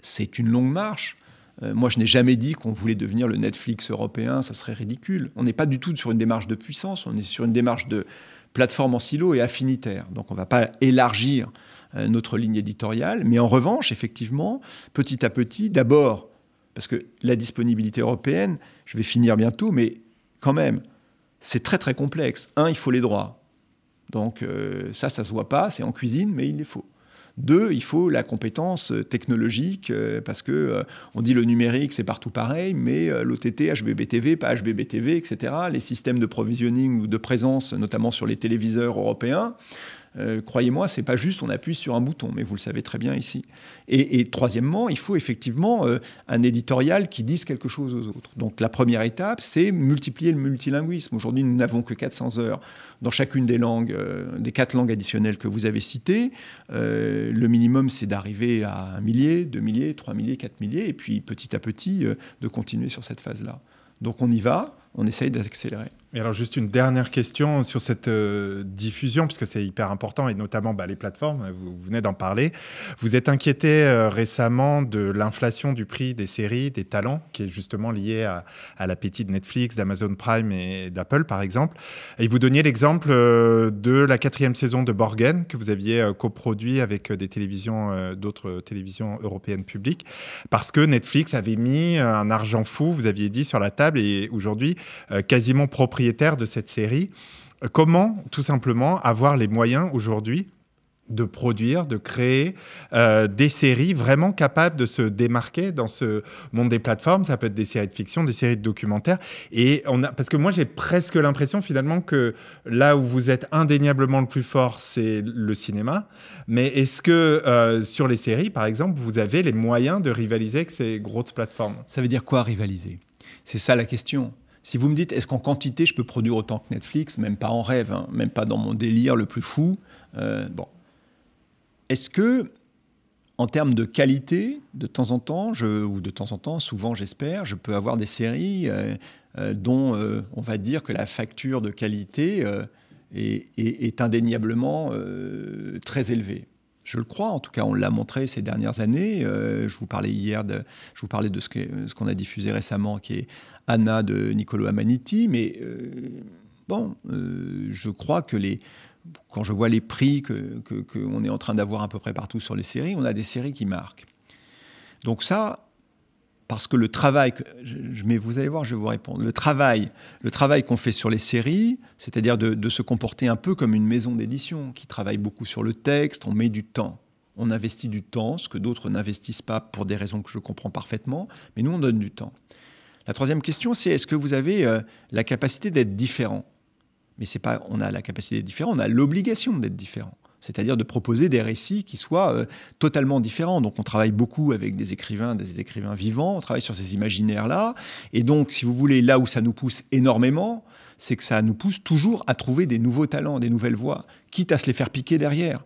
c'est une longue marche. Euh, moi, je n'ai jamais dit qu'on voulait devenir le Netflix européen, ça serait ridicule. On n'est pas du tout sur une démarche de puissance, on est sur une démarche de plateforme en silo et affinitaire. Donc on ne va pas élargir euh, notre ligne éditoriale, mais en revanche, effectivement, petit à petit, d'abord, parce que la disponibilité européenne, je vais finir bientôt, mais quand même, c'est très très complexe. Un, il faut les droits. Donc euh, ça, ça se voit pas, c'est en cuisine, mais il les faut. Deux, il faut la compétence euh, technologique, euh, parce que euh, on dit le numérique, c'est partout pareil, mais l'OTT, HBBTV, pas HBBTV, etc., les systèmes de provisioning ou de présence, notamment sur les téléviseurs européens, euh, croyez-moi, c'est pas juste on appuie sur un bouton, mais vous le savez très bien ici. Et, troisièmement, il faut effectivement euh, un éditorial qui dise quelque chose aux autres. Donc la première étape, c'est multiplier le multilinguisme. Aujourd'hui, nous n'avons que 400 heures dans chacune des langues, euh, des quatre langues additionnelles que vous avez citées. le minimum, c'est d'arriver à un millier, deux milliers, trois milliers, quatre milliers, et puis petit à petit de continuer sur cette phase-là. Donc on y va, on essaye d'accélérer. Alors juste une dernière question sur cette euh, diffusion, puisque c'est hyper important, et notamment bah, les plateformes, vous, venez d'en parler. Vous êtes inquiété euh, récemment de l'inflation du prix des séries, des talents, qui est justement lié à, l'appétit de Netflix, d'Amazon Prime et d'Apple, par exemple. Et vous donniez l'exemple euh, de la quatrième saison de Borgen, que vous aviez coproduit avec d'autres télévisions européennes publiques, parce que Netflix avait mis un argent fou, vous aviez dit, sur la table, et aujourd'hui, quasiment propriétaire de cette série. Comment, tout simplement, avoir les moyens aujourd'hui de produire, de créer euh, des séries vraiment capables de se démarquer dans ce monde des plateformes? Ça peut être des séries de fiction, des séries de documentaires. Et on a, parce que moi, j'ai presque l'impression finalement que là où vous êtes indéniablement le plus fort, c'est le cinéma. Mais est-ce que euh, sur les séries, par exemple, vous avez les moyens de rivaliser avec ces grosses plateformes? Ça veut dire quoi rivaliser? C'est ça la question. Si vous me dites, est-ce qu'en quantité, je peux produire autant que Netflix Même pas en rêve, hein, même pas dans mon délire le plus fou. Euh, bon, est-ce que, en termes de qualité, de temps en temps, ou de temps en temps, souvent j'espère, je peux avoir des séries euh, euh, dont on va dire que la facture de qualité est, est, indéniablement très élevée? Je le crois, en tout cas, on l'a montré ces dernières années. je vous parlais hier, de, je vous parlais de ce qu'on a diffusé récemment, qui est Anna de Niccolo Amaniti, mais bon, je crois que les, quand je vois les prix qu'on que, est en train d'avoir à peu près partout sur les séries, on a des séries qui marquent. Donc ça, parce que le travail, mais vous allez voir, je vais vous répondre, le travail, le travail qu'on fait sur les séries, c'est-à-dire de, de, se comporter un peu comme une maison d'édition qui travaille beaucoup sur le texte, on met du temps. On investit du temps, ce que d'autres n'investissent pas pour des raisons que je comprends parfaitement, mais nous, on donne du temps. La troisième question, c'est est-ce que vous avez euh, la capacité d'être différent? Mais c'est pas, on a la capacité d'être différent, on a l'obligation d'être différent. C'est-à-dire de proposer des récits qui soient euh, totalement différents. Donc on travaille beaucoup avec des écrivains, des écrivains vivants, on travaille sur ces imaginaires-là. Et donc, si vous voulez, là où ça nous pousse énormément, c'est que ça nous pousse toujours à trouver des nouveaux talents, des nouvelles voies, quitte à se les faire piquer derrière.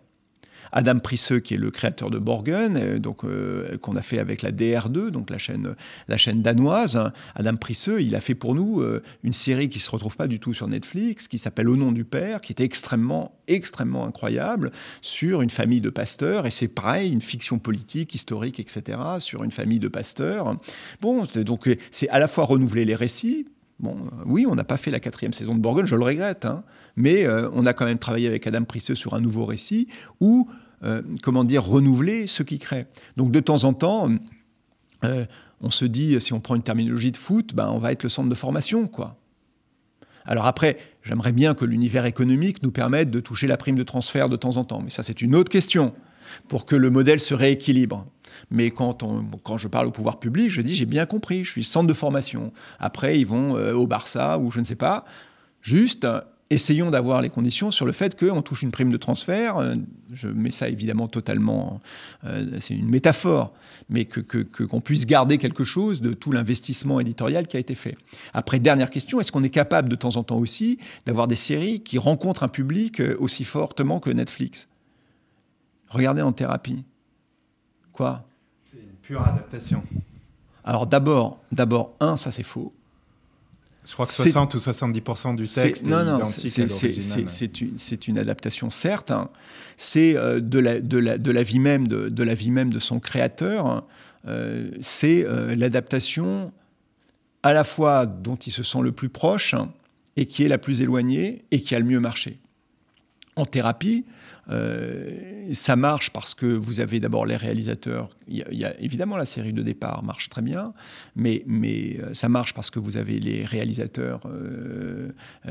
Adam Prisseux, qui est le créateur de Borgen, euh, donc euh, qu'on a fait avec la DR2, donc la chaîne, la chaîne danoise. Adam Prisseux, il a fait pour nous euh, une série qui se retrouve pas du tout sur Netflix, qui s'appelle Au nom du père, qui était extrêmement, extrêmement incroyable sur une famille de pasteurs. Et c'est pareil, une fiction politique, historique, etc., sur une famille de pasteurs. Bon, donc c'est à la fois renouveler les récits, Bon, oui, on n'a pas fait la quatrième saison de Borgen, je le regrette, hein, mais on a quand même travaillé avec Adam Prisseux sur un nouveau récit où euh, comment dire, renouveler ce qui crée. Donc de temps en temps, euh, on se dit, si on prend une terminologie de foot, ben, on va être le centre de formation, quoi. Alors après, j'aimerais bien que l'univers économique nous permette de toucher la prime de transfert de temps en temps, mais ça c'est une autre question, pour que le modèle se rééquilibre. Mais quand, quand je parle au pouvoir public, je dis j'ai bien compris, je suis centre de formation. Après, ils vont euh, au Barça ou je ne sais pas. Juste, essayons d'avoir les conditions sur le fait qu'on touche une prime de transfert. Euh, je mets ça évidemment totalement, euh, c'est une métaphore, mais que, qu'on puisse garder quelque chose de tout l'investissement éditorial qui a été fait. Après, dernière question, est-ce qu'on est capable de temps en temps aussi d'avoir des séries qui rencontrent un public euh, aussi fortement que Netflix? Regardez en thérapie. Quoi? C'est une pure adaptation. Alors d'abord, d'abord, un, ça c'est faux. Je crois que 60 ou 70% du texte est, non, non, C'est une, adaptation, certes. Hein. C'est euh, de, la, de, la, de, la, vie même de, de, la vie même de son créateur. Hein. Euh, c'est euh, l'adaptation à la fois dont il se sent le plus proche hein, et qui est la plus éloignée et qui a le mieux marché. En thérapie, euh, ça marche parce que vous avez d'abord les réalisateurs. Évidemment la série de départ marche très bien, mais, euh, ça marche parce que vous avez les réalisateurs euh,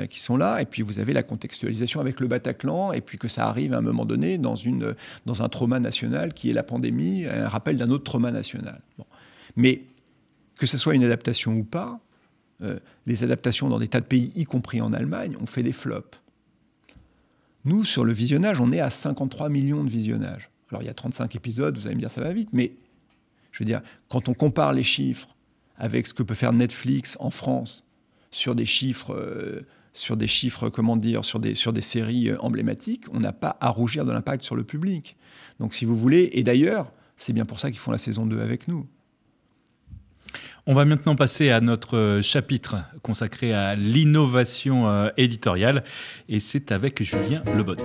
qui sont là, et puis vous avez la contextualisation avec le Bataclan, et puis que ça arrive à un moment donné dans un trauma national qui est la pandémie, un rappel d'un autre trauma national. Mais que ce soit une adaptation ou pas, les adaptations dans des tas de pays, y compris en Allemagne, ont fait des flops. Nous, sur le visionnage, on est à 53 millions de visionnages. Alors, il y a 35 épisodes, vous allez me dire, ça va vite, mais je veux dire, quand on compare les chiffres avec ce que peut faire Netflix en France sur des chiffres, euh, sur des chiffres, comment dire, sur des, sur des séries euh, emblématiques, on n'a pas à rougir de l'impact sur le public. Donc, si vous voulez, et d'ailleurs, c'est bien pour ça qu'ils font la saison 2 avec nous. On va maintenant passer à notre euh, chapitre consacré à l'innovation euh, éditoriale et c'est avec Julien Lebot.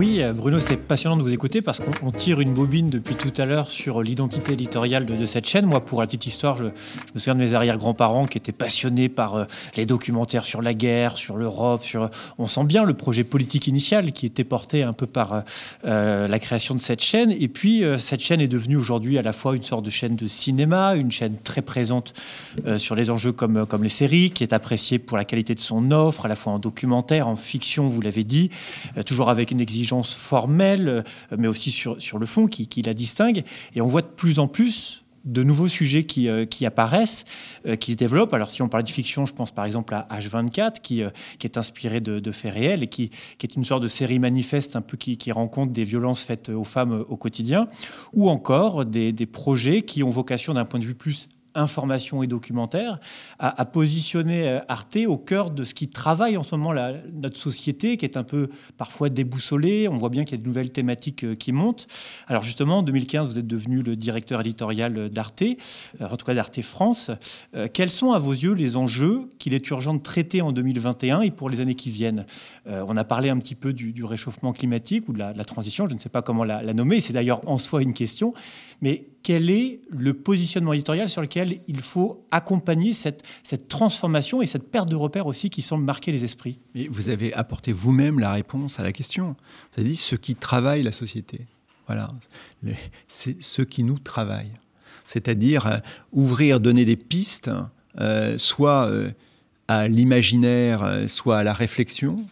Oui, Euh, Bruno, c'est passionnant de vous écouter parce qu'on tire une bobine depuis tout à l'heure sur l'identité éditoriale de, cette chaîne. Moi, pour la petite histoire, je, me souviens de mes arrière-grands-parents qui étaient passionnés par euh, les documentaires sur la guerre, sur l'Europe. Sur... On sent bien le projet politique initial qui était porté un peu par euh, la création de cette chaîne. Et puis, cette chaîne est devenue aujourd'hui à la fois une sorte de chaîne de cinéma, une chaîne très présente sur les enjeux comme les séries, qui est appréciée pour la qualité de son offre, à la fois en documentaire, en fiction, vous l'avez dit, toujours avec une exigence formelle, euh, mais aussi sur, sur le fond qui, qui, la distingue. Et on voit de plus en plus de nouveaux sujets qui, euh, qui apparaissent, euh, qui se développent. Alors si on parle de fiction, je pense par exemple à H24, qui, qui est inspiré de, de, faits réels et qui, qui, est une sorte de série manifeste un peu qui, qui rencontre des violences faites aux femmes au quotidien, ou encore des, des projets qui ont vocation d'un point de vue plus information et documentaire, à, positionner euh, Arte au cœur de ce qui travaille en ce moment notre société, qui est un peu parfois déboussolée. On voit bien qu'il y a de nouvelles thématiques euh, qui montent. Alors justement, en 2015, vous êtes devenu le directeur éditorial d'Arte, euh, en tout cas d'Arte France. Quels sont à vos yeux les enjeux qu'il est urgent de traiter en 2021 et pour les années qui viennent? On a parlé un petit peu du, réchauffement climatique ou de la, transition, je ne sais pas comment la nommer, c'est d'ailleurs en soi une question, mais quel est le positionnement éditorial sur lequel il faut accompagner cette, transformation et cette perte de repères aussi qui semble marquer les esprits? Vous avez apporté vous-même la réponse à la question. Vous avez dit ce qui travaille la société. Voilà, c'est ce qui nous travaille. C'est-à-dire euh, ouvrir, donner des pistes, euh, soit euh, à l'imaginaire, soit à la réflexion,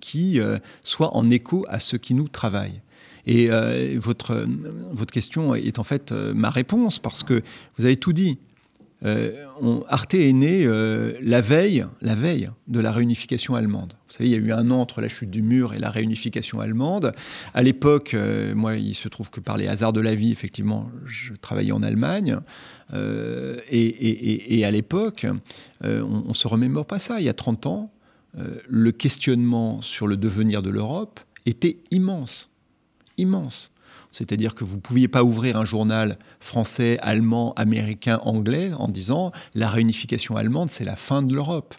qui soit en écho à ce qui nous travaille. Et euh, votre, votre question est en fait euh, ma réponse, parce que vous avez tout dit. Euh, Arte est né la veille, la veille de la réunification allemande. Vous savez, il y a eu un an entre la chute du mur et la réunification allemande. À l'époque, moi, il se trouve que par les hasards de la vie, effectivement, je travaillais en Allemagne. Et, à l'époque, on, ne se remémore pas ça. Il y a 30 ans, le questionnement sur le devenir de l'Europe était immense immense. C'est-à-dire que vous ne pouviez pas ouvrir un journal français, allemand, américain, anglais en disant la réunification allemande, c'est la fin de l'Europe.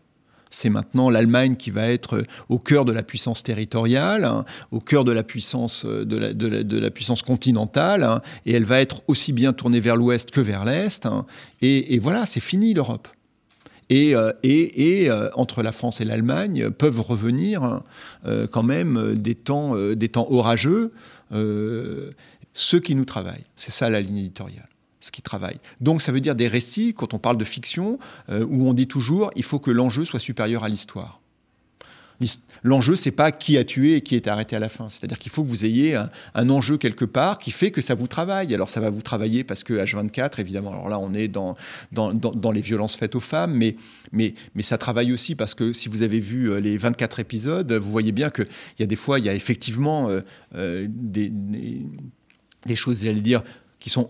C'est maintenant l'Allemagne qui va être au cœur de la puissance territoriale, hein, au cœur de la puissance, euh, de la, puissance continentale, hein, et elle va être aussi bien tournée vers l'ouest que vers l'est. Hein. et, voilà, c'est fini l'Europe. Et, euh, euh, entre la France et l'Allemagne peuvent revenir quand même des temps, des temps orageux euh, ceux qui nous travaillent. C'est ça la ligne éditoriale ce qui travaille. Donc ça veut dire des récits, quand on parle de fiction, euh, où on dit toujours il faut que l'enjeu soit supérieur à l'histoire. L'enjeu, c'est pas qui a tué et qui est arrêté à la fin. C'est-à-dire qu'il faut que vous ayez un, enjeu quelque part qui fait que ça vous travaille. Alors ça va vous travailler parce que H24, évidemment, alors là on est dans, dans, les violences faites aux femmes, mais, mais, mais ça travaille aussi parce que si vous avez vu euh, les 24 épisodes, vous voyez bien qu'il y a des fois, il y a effectivement euh, euh, des, des, des choses, j'allais dire, qui sont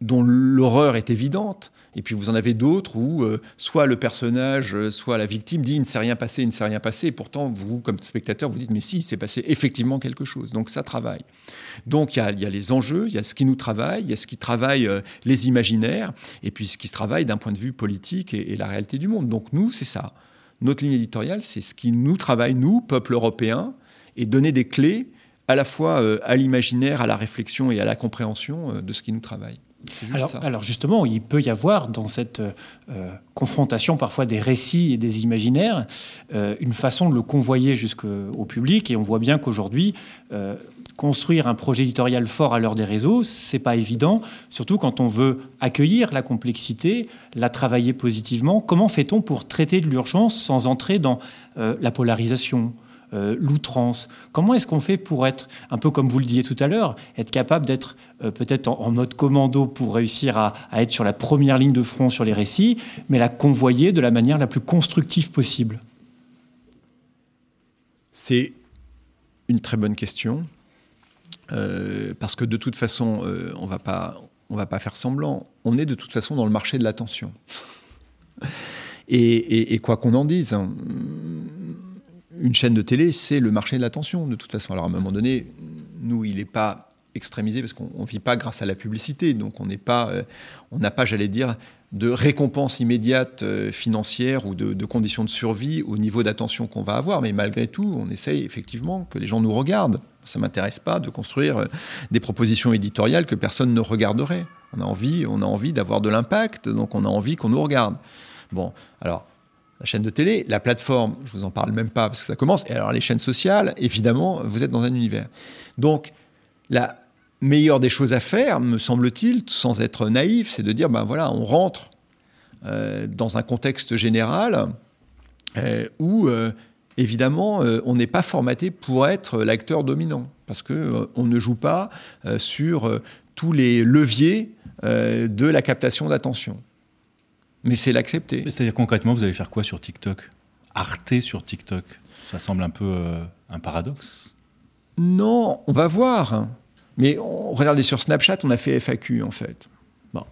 dont l'horreur est évidente, et puis vous en avez d'autres où euh, soit le personnage, euh, soit la victime dit il ne s'est rien passé, il ne s'est rien passé, et pourtant vous, comme spectateur, vous dites mais si, il s'est passé effectivement quelque chose. Donc ça travaille. Donc il y a, les enjeux, il y a ce qui nous travaille, il y a ce qui travaille euh, les imaginaires, et puis ce qui se travaille d'un point de vue politique et, la réalité du monde. Donc nous, c'est ça. Notre ligne éditoriale, c'est ce qui nous travaille, nous, peuple européen, et donner des clés à la fois à l'imaginaire, à la réflexion et à la compréhension de ce qui nous travaille. Alors, justement, il peut y avoir dans cette euh, confrontation parfois des récits et des imaginaires euh, une façon de le convoyer jusqu'au public. Et on voit bien qu'aujourd'hui, euh, construire un projet éditorial fort à l'heure des réseaux, c'est pas évident, surtout quand on veut accueillir la complexité, la travailler positivement. Comment fait-on pour traiter de l'urgence sans entrer dans la polarisation? Euh, l'outrance Comment est-ce qu'on fait pour être, un peu comme vous le disiez tout à l'heure, être capable d'être euh, peut-être en, mode commando pour réussir à, être sur la première ligne de front sur les récits, mais la convoyer de la manière la plus constructive possible? C'est une très bonne question. Euh, parce que de toute façon, on va pas, on va pas faire semblant. On est de toute façon dans le marché de l'attention. Et, quoi qu'on en dise, hein, une chaîne de télé, c'est le marché de l'attention, de toute façon. Alors à un moment donné, nous, il n'est pas extrémisé parce qu'on ne vit pas grâce à la publicité. Donc on n'est pas, euh, on n'a pas, j'allais dire, de récompense immédiate euh, financière ou de, conditions de survie au niveau d'attention qu'on va avoir. Mais malgré tout, on essaye effectivement que les gens nous regardent. Ça m'intéresse pas de construire euh, des propositions éditoriales que personne ne regarderait. On a envie, on a envie d'avoir de l'impact, donc on a envie qu'on nous regarde. Bon, alors la chaîne de télé, la plateforme, je vous en parle même pas parce que ça commence. Et alors les chaînes sociales, évidemment, vous êtes dans un univers. Donc la meilleure des choses à faire, me semble-t-il, sans être naïf, c'est de dire ben voilà, on rentre euh, dans un contexte général euh, où euh, évidemment on n'est pas formaté pour être l'acteur dominant parce que on ne joue pas sur tous les leviers de la captation d'attention. Mais c'est l'accepter. C'est-à-dire concrètement, vous allez faire quoi sur TikTok? Arte sur TikTok? Ça semble un peu un paradoxe. Non, on va voir. Mais on, regardez sur Snapchat, on a fait FAQ en fait. Bon.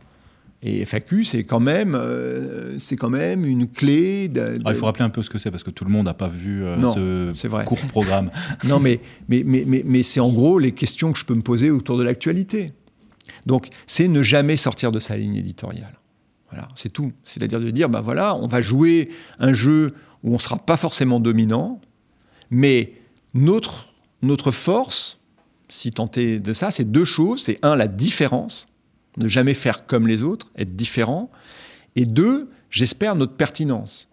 Et FAQ, c'est quand même, euh, c'est quand même une clé. De, ah, il faut rappeler un peu ce que c'est parce que tout le monde n'a pas vu euh, ce vrai. court programme. non, mais, mais, mais, mais, mais c'est en gros les questions que je peux me poser autour de l'actualité. Donc, c'est ne jamais sortir de sa ligne éditoriale. C'est tout. C'est-à-dire de dire, ben voilà, on va jouer un jeu où on ne sera pas forcément dominant, mais notre, notre force, si tenter de ça, c'est deux choses. C'est un, la différence, ne jamais faire comme les autres, être différent. Et deux, j'espère notre pertinence.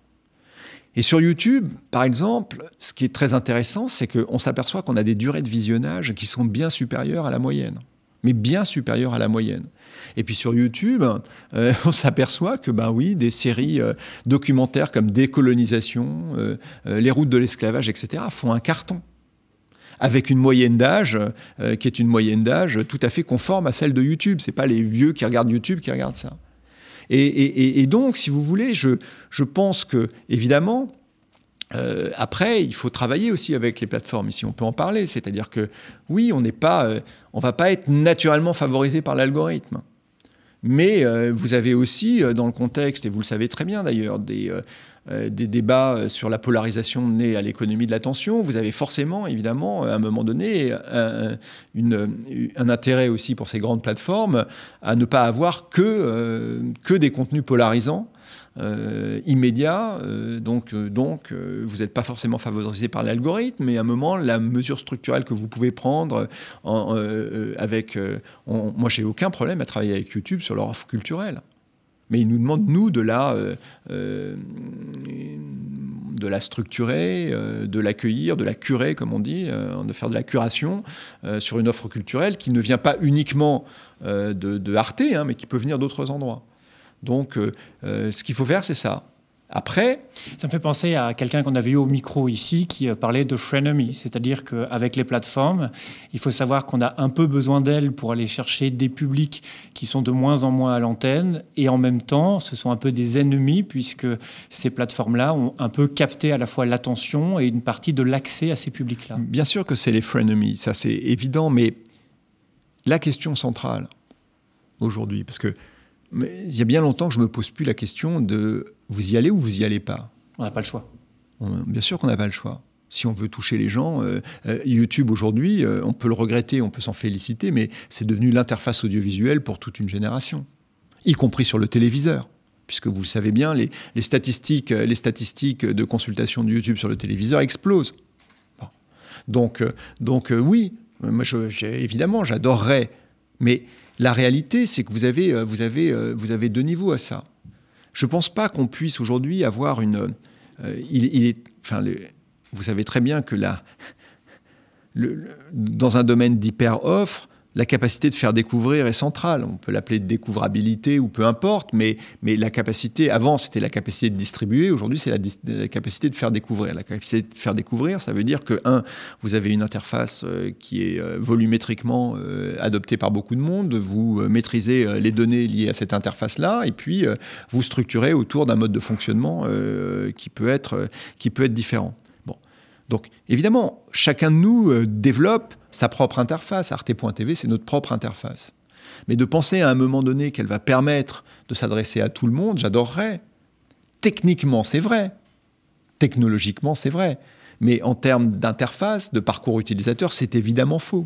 Et sur YouTube, par exemple, ce qui est très intéressant, c'est qu'on s'aperçoit qu'on a des durées de visionnage qui sont bien supérieures à la moyenne. Mais bien supérieures à la moyenne. Et puis sur YouTube, euh, on s'aperçoit que, ben oui, des séries euh, documentaires comme Décolonisation, euh, Les routes de l'esclavage, etc., font un carton avec une moyenne d'âge qui est une moyenne d'âge tout à fait conforme à celle de YouTube. C'est pas les vieux qui regardent YouTube qui regardent ça. Et, donc, si vous voulez, je, je pense que évidemment. Euh, après, il faut travailler aussi avec les plateformes, ici on peut en parler. C'est-à-dire que oui, on n'est pas, euh, on va pas être naturellement favorisé par l'algorithme. Mais vous avez aussi, dans le contexte, et vous le savez très bien d'ailleurs, des, euh, débats euh, sur la polarisation née à l'économie de l'attention, vous avez forcément, évidemment, à un moment donné, un, intérêt aussi pour ces grandes plateformes à ne pas avoir que, euh, que des contenus polarisants. Immédiats. donc, donc vous n'êtes pas forcément favorisé par l'algorithme, mais à un moment, la mesure structurelle que vous pouvez prendre en, avec. moi, j'ai aucun problème à travailler avec YouTube sur leur offre culturelle. Mais il nous demande, nous, de la, euh, euh, de la structurer, euh, de l'accueillir, de la curer, comme on dit, de faire de la curation sur une offre culturelle qui ne vient pas uniquement de, de, Arte, hein, mais qui peut venir d'autres endroits. Donc, ce qu'il faut faire, c'est ça. Après. Ça me fait penser à quelqu'un qu'on avait eu au micro ici qui euh, parlait de frenemy, c'est-à-dire qu'avec les plateformes, il faut savoir qu'on a un peu besoin d'elles pour aller chercher des publics qui sont de moins en moins à l'antenne et en même temps, ce sont un peu des ennemis puisque ces plateformes-là ont un peu capté à la fois l'attention et une partie de l'accès à ces publics-là. Bien sûr que c'est les frenemies, ça c'est évident, mais la question centrale aujourd'hui, parce que il y a bien longtemps que je me pose plus la question de vous y allez ou vous y allez pas. On n'a pas le choix. bien sûr qu'on n'a pas le choix. Si on veut toucher les gens, euh, euh, YouTube aujourd'hui, euh, on peut le regretter, on peut s'en féliciter, mais c'est devenu l'interface audiovisuelle pour toute une génération, y compris sur le téléviseur puisque vous le savez bien, les, statistiques, les statistiques de consultation de YouTube sur le téléviseur explosent. Donc, donc oui, moi évidemment, j'adorerais, mais la réalité, c'est que vous avez, euh, euh, vous avez deux niveaux à ça. Je ne pense pas qu'on puisse aujourd'hui avoir une. Euh, il, est, vous savez très bien que là, dans un domaine d'hyper-offre, la capacité de faire découvrir est centrale. On peut l'appeler découvrabilité ou peu importe, mais, mais la capacité, avant c'était la capacité de distribuer, aujourd'hui c'est la, capacité de faire découvrir. La capacité de faire découvrir, ça veut dire que, un, vous avez une interface euh, qui est euh, volumétriquement euh, adoptée par beaucoup de monde, vous maîtrisez les données liées à cette interface-là, et puis vous structurez autour d'un mode de fonctionnement qui, peut être, qui peut être différent. Bon. Donc évidemment, chacun de nous développe sa propre interface. Arte.tv, c'est notre propre interface. Mais de penser à un moment donné qu'elle va permettre de s'adresser à tout le monde, j'adorerais. Techniquement, c'est vrai. Technologiquement, c'est vrai. Mais en termes d'interface, de parcours utilisateur, c'est évidemment faux.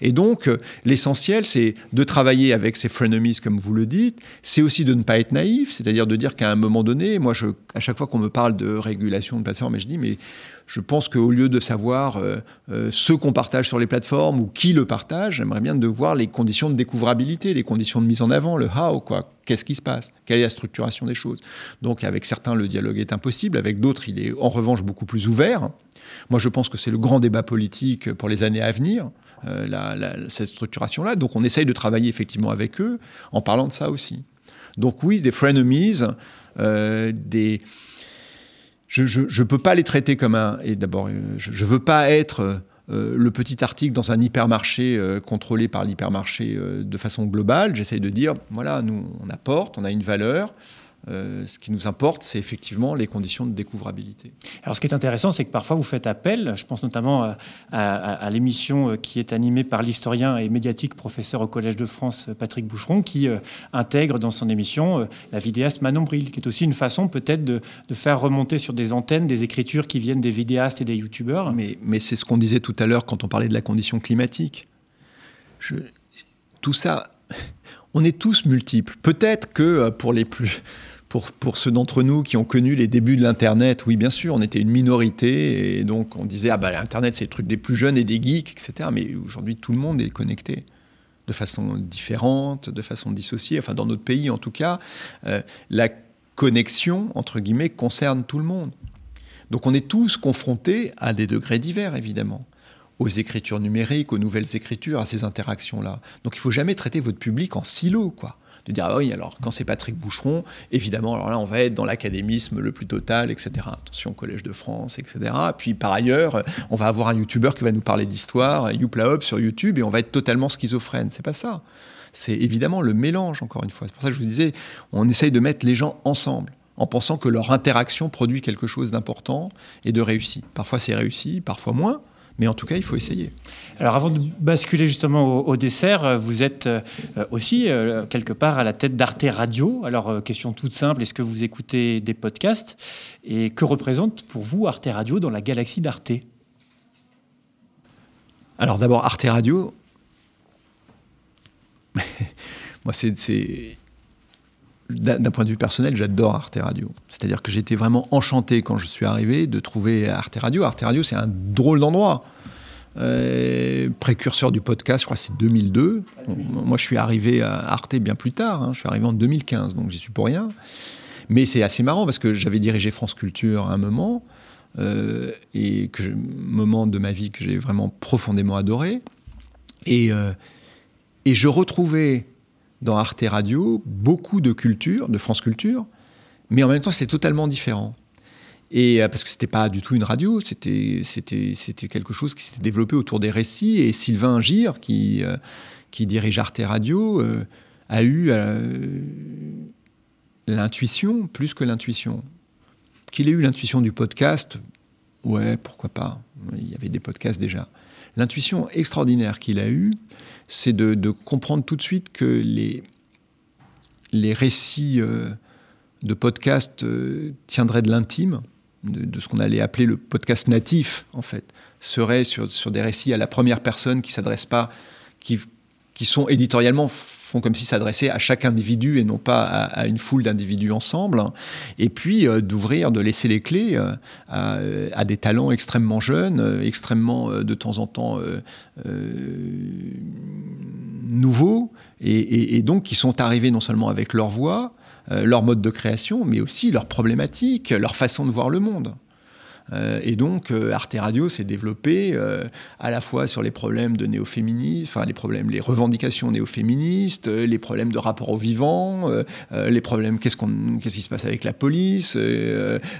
Et donc, euh, l'essentiel, c'est de travailler avec ces frenemies, comme vous le dites. C'est aussi de ne pas être naïf, c'est-à-dire de dire qu'à un moment donné, moi, à chaque fois qu'on me parle de régulation de plateforme, je dis, mais je pense qu'au lieu de savoir euh, euh, ce qu'on partage sur les plateformes ou qui le partage, j'aimerais bien de voir les conditions de découvrabilité, les conditions de mise en avant, le how, quoi. Qu'est-ce qui se passe? Quelle est la structuration des choses? Donc, avec certains, le dialogue est impossible. Avec d'autres, il est en revanche beaucoup plus ouvert. Moi, je pense que c'est le grand débat politique pour les années à venir. Euh, cette structuration-là. Donc on essaye de travailler effectivement avec eux en parlant de ça aussi. Donc oui, des frenemies, des... Je ne peux pas les traiter comme un... Et d'abord, euh, je ne veux pas être le petit article dans un hypermarché contrôlé par l'hypermarché de façon globale. J'essaye de dire, voilà, nous, on apporte, on a une valeur. Euh, ce qui nous importe, c'est effectivement les conditions de découvrabilité. Alors, ce qui est intéressant, c'est que parfois vous faites appel. Je pense notamment à, l'émission euh, qui est animée par l'historien et médiatique professeur au Collège de France, Patrick Boucheron, qui euh, intègre dans son émission la vidéaste Manon Bril, qui est aussi une façon peut-être de, faire remonter sur des antennes des écritures qui viennent des vidéastes et des youtubeurs. Mais, mais c'est ce qu'on disait tout à l'heure quand on parlait de la condition climatique. Je, tout ça, on est tous multiples. Peut-être que pour les plus pour, ceux d'entre nous qui ont connu les débuts de l'Internet, oui, bien sûr, on était une minorité et donc on disait, ah bah l'Internet, c'est le truc des plus jeunes et des geeks, etc. Mais aujourd'hui, tout le monde est connecté de façon différente, de façon dissociée, enfin dans notre pays en tout cas. Euh, la connexion, entre guillemets, concerne tout le monde. Donc on est tous confrontés à des degrés divers, évidemment aux écritures numériques, aux nouvelles écritures, à ces interactions-là. Donc il faut jamais traiter votre public en silo, quoi de dire ah oui alors quand c'est Patrick Boucheron évidemment alors là on va être dans l'académisme le plus total etc attention collège de France etc puis par ailleurs on va avoir un youtubeur qui va nous parler d'histoire Youpla Hop sur YouTube et on va être totalement schizophrène. C'est pas ça. C'est évidemment le mélange encore une fois. C'est pour ça que je vous disais on essaye de mettre les gens ensemble en pensant que leur interaction produit quelque chose d'important et de réussi. Parfois c'est réussi, parfois moins, mais en tout cas, il faut essayer. Alors avant de basculer justement au, dessert, euh, vous êtes euh, aussi euh, quelque part à la tête d'Arte Radio. Alors question toute simple, est-ce que vous écoutez des podcasts? Et que représente pour vous Arte Radio dans la galaxie d'Arte? Alors d'abord, Arte Radio, moi c'est d'un point de vue personnel, j'adore Arte Radio. C'est-à-dire que j'étais vraiment enchanté quand je suis arrivé de trouver Arte Radio. Arte Radio, c'est un drôle d'endroit. Euh, précurseur du podcast, je crois que c'est 2002. moi, je suis arrivé à Arte bien plus tard. Hein. Je suis arrivé en 2015, donc j'y suis pour rien. Mais c'est assez marrant parce que j'avais dirigé France Culture à un moment, euh, et que moment de ma vie que j'ai vraiment profondément adoré. Et, euh, et je retrouvais dans Arte Radio beaucoup de culture, de France Culture, mais en même temps c'était totalement différent. Et euh, parce que c'était pas du tout une radio, c'était quelque chose qui s'était développé autour des récits. Et Sylvain Gire, qui euh, qui dirige Arte Radio, euh, a eu l'intuition plus que l'intuition. Qu'il ait eu l'intuition du podcast, ouais, pourquoi pas. Il y avait des podcasts déjà. L'intuition extraordinaire qu'il a eue, c'est de, comprendre tout de suite que les, récits euh, de podcast euh, tiendraient de l'intime, de, ce qu'on allait appeler le podcast natif, en fait, seraient sur, des récits à la première personne qui s'adressent pas, qui sont éditorialement font comme si s'adressaient à chaque individu et non pas à, une foule d'individus ensemble. Et puis euh, d'ouvrir, de laisser les clés euh, à, des talents extrêmement jeunes, euh, extrêmement de temps en temps nouveaux, et, et, donc qui sont arrivés non seulement avec leur voix, leur mode de création, mais aussi leurs problématiques, leur façon de voir le monde. Euh, et donc, euh, Arte Radio s'est développé euh, à la fois sur les problèmes de néo-féminisme, enfin les problèmes, les revendications néo-féministes, les problèmes de rapport au vivant, les problèmes qu'est-ce, qu'on, qu'est-ce qui se passe avec la police,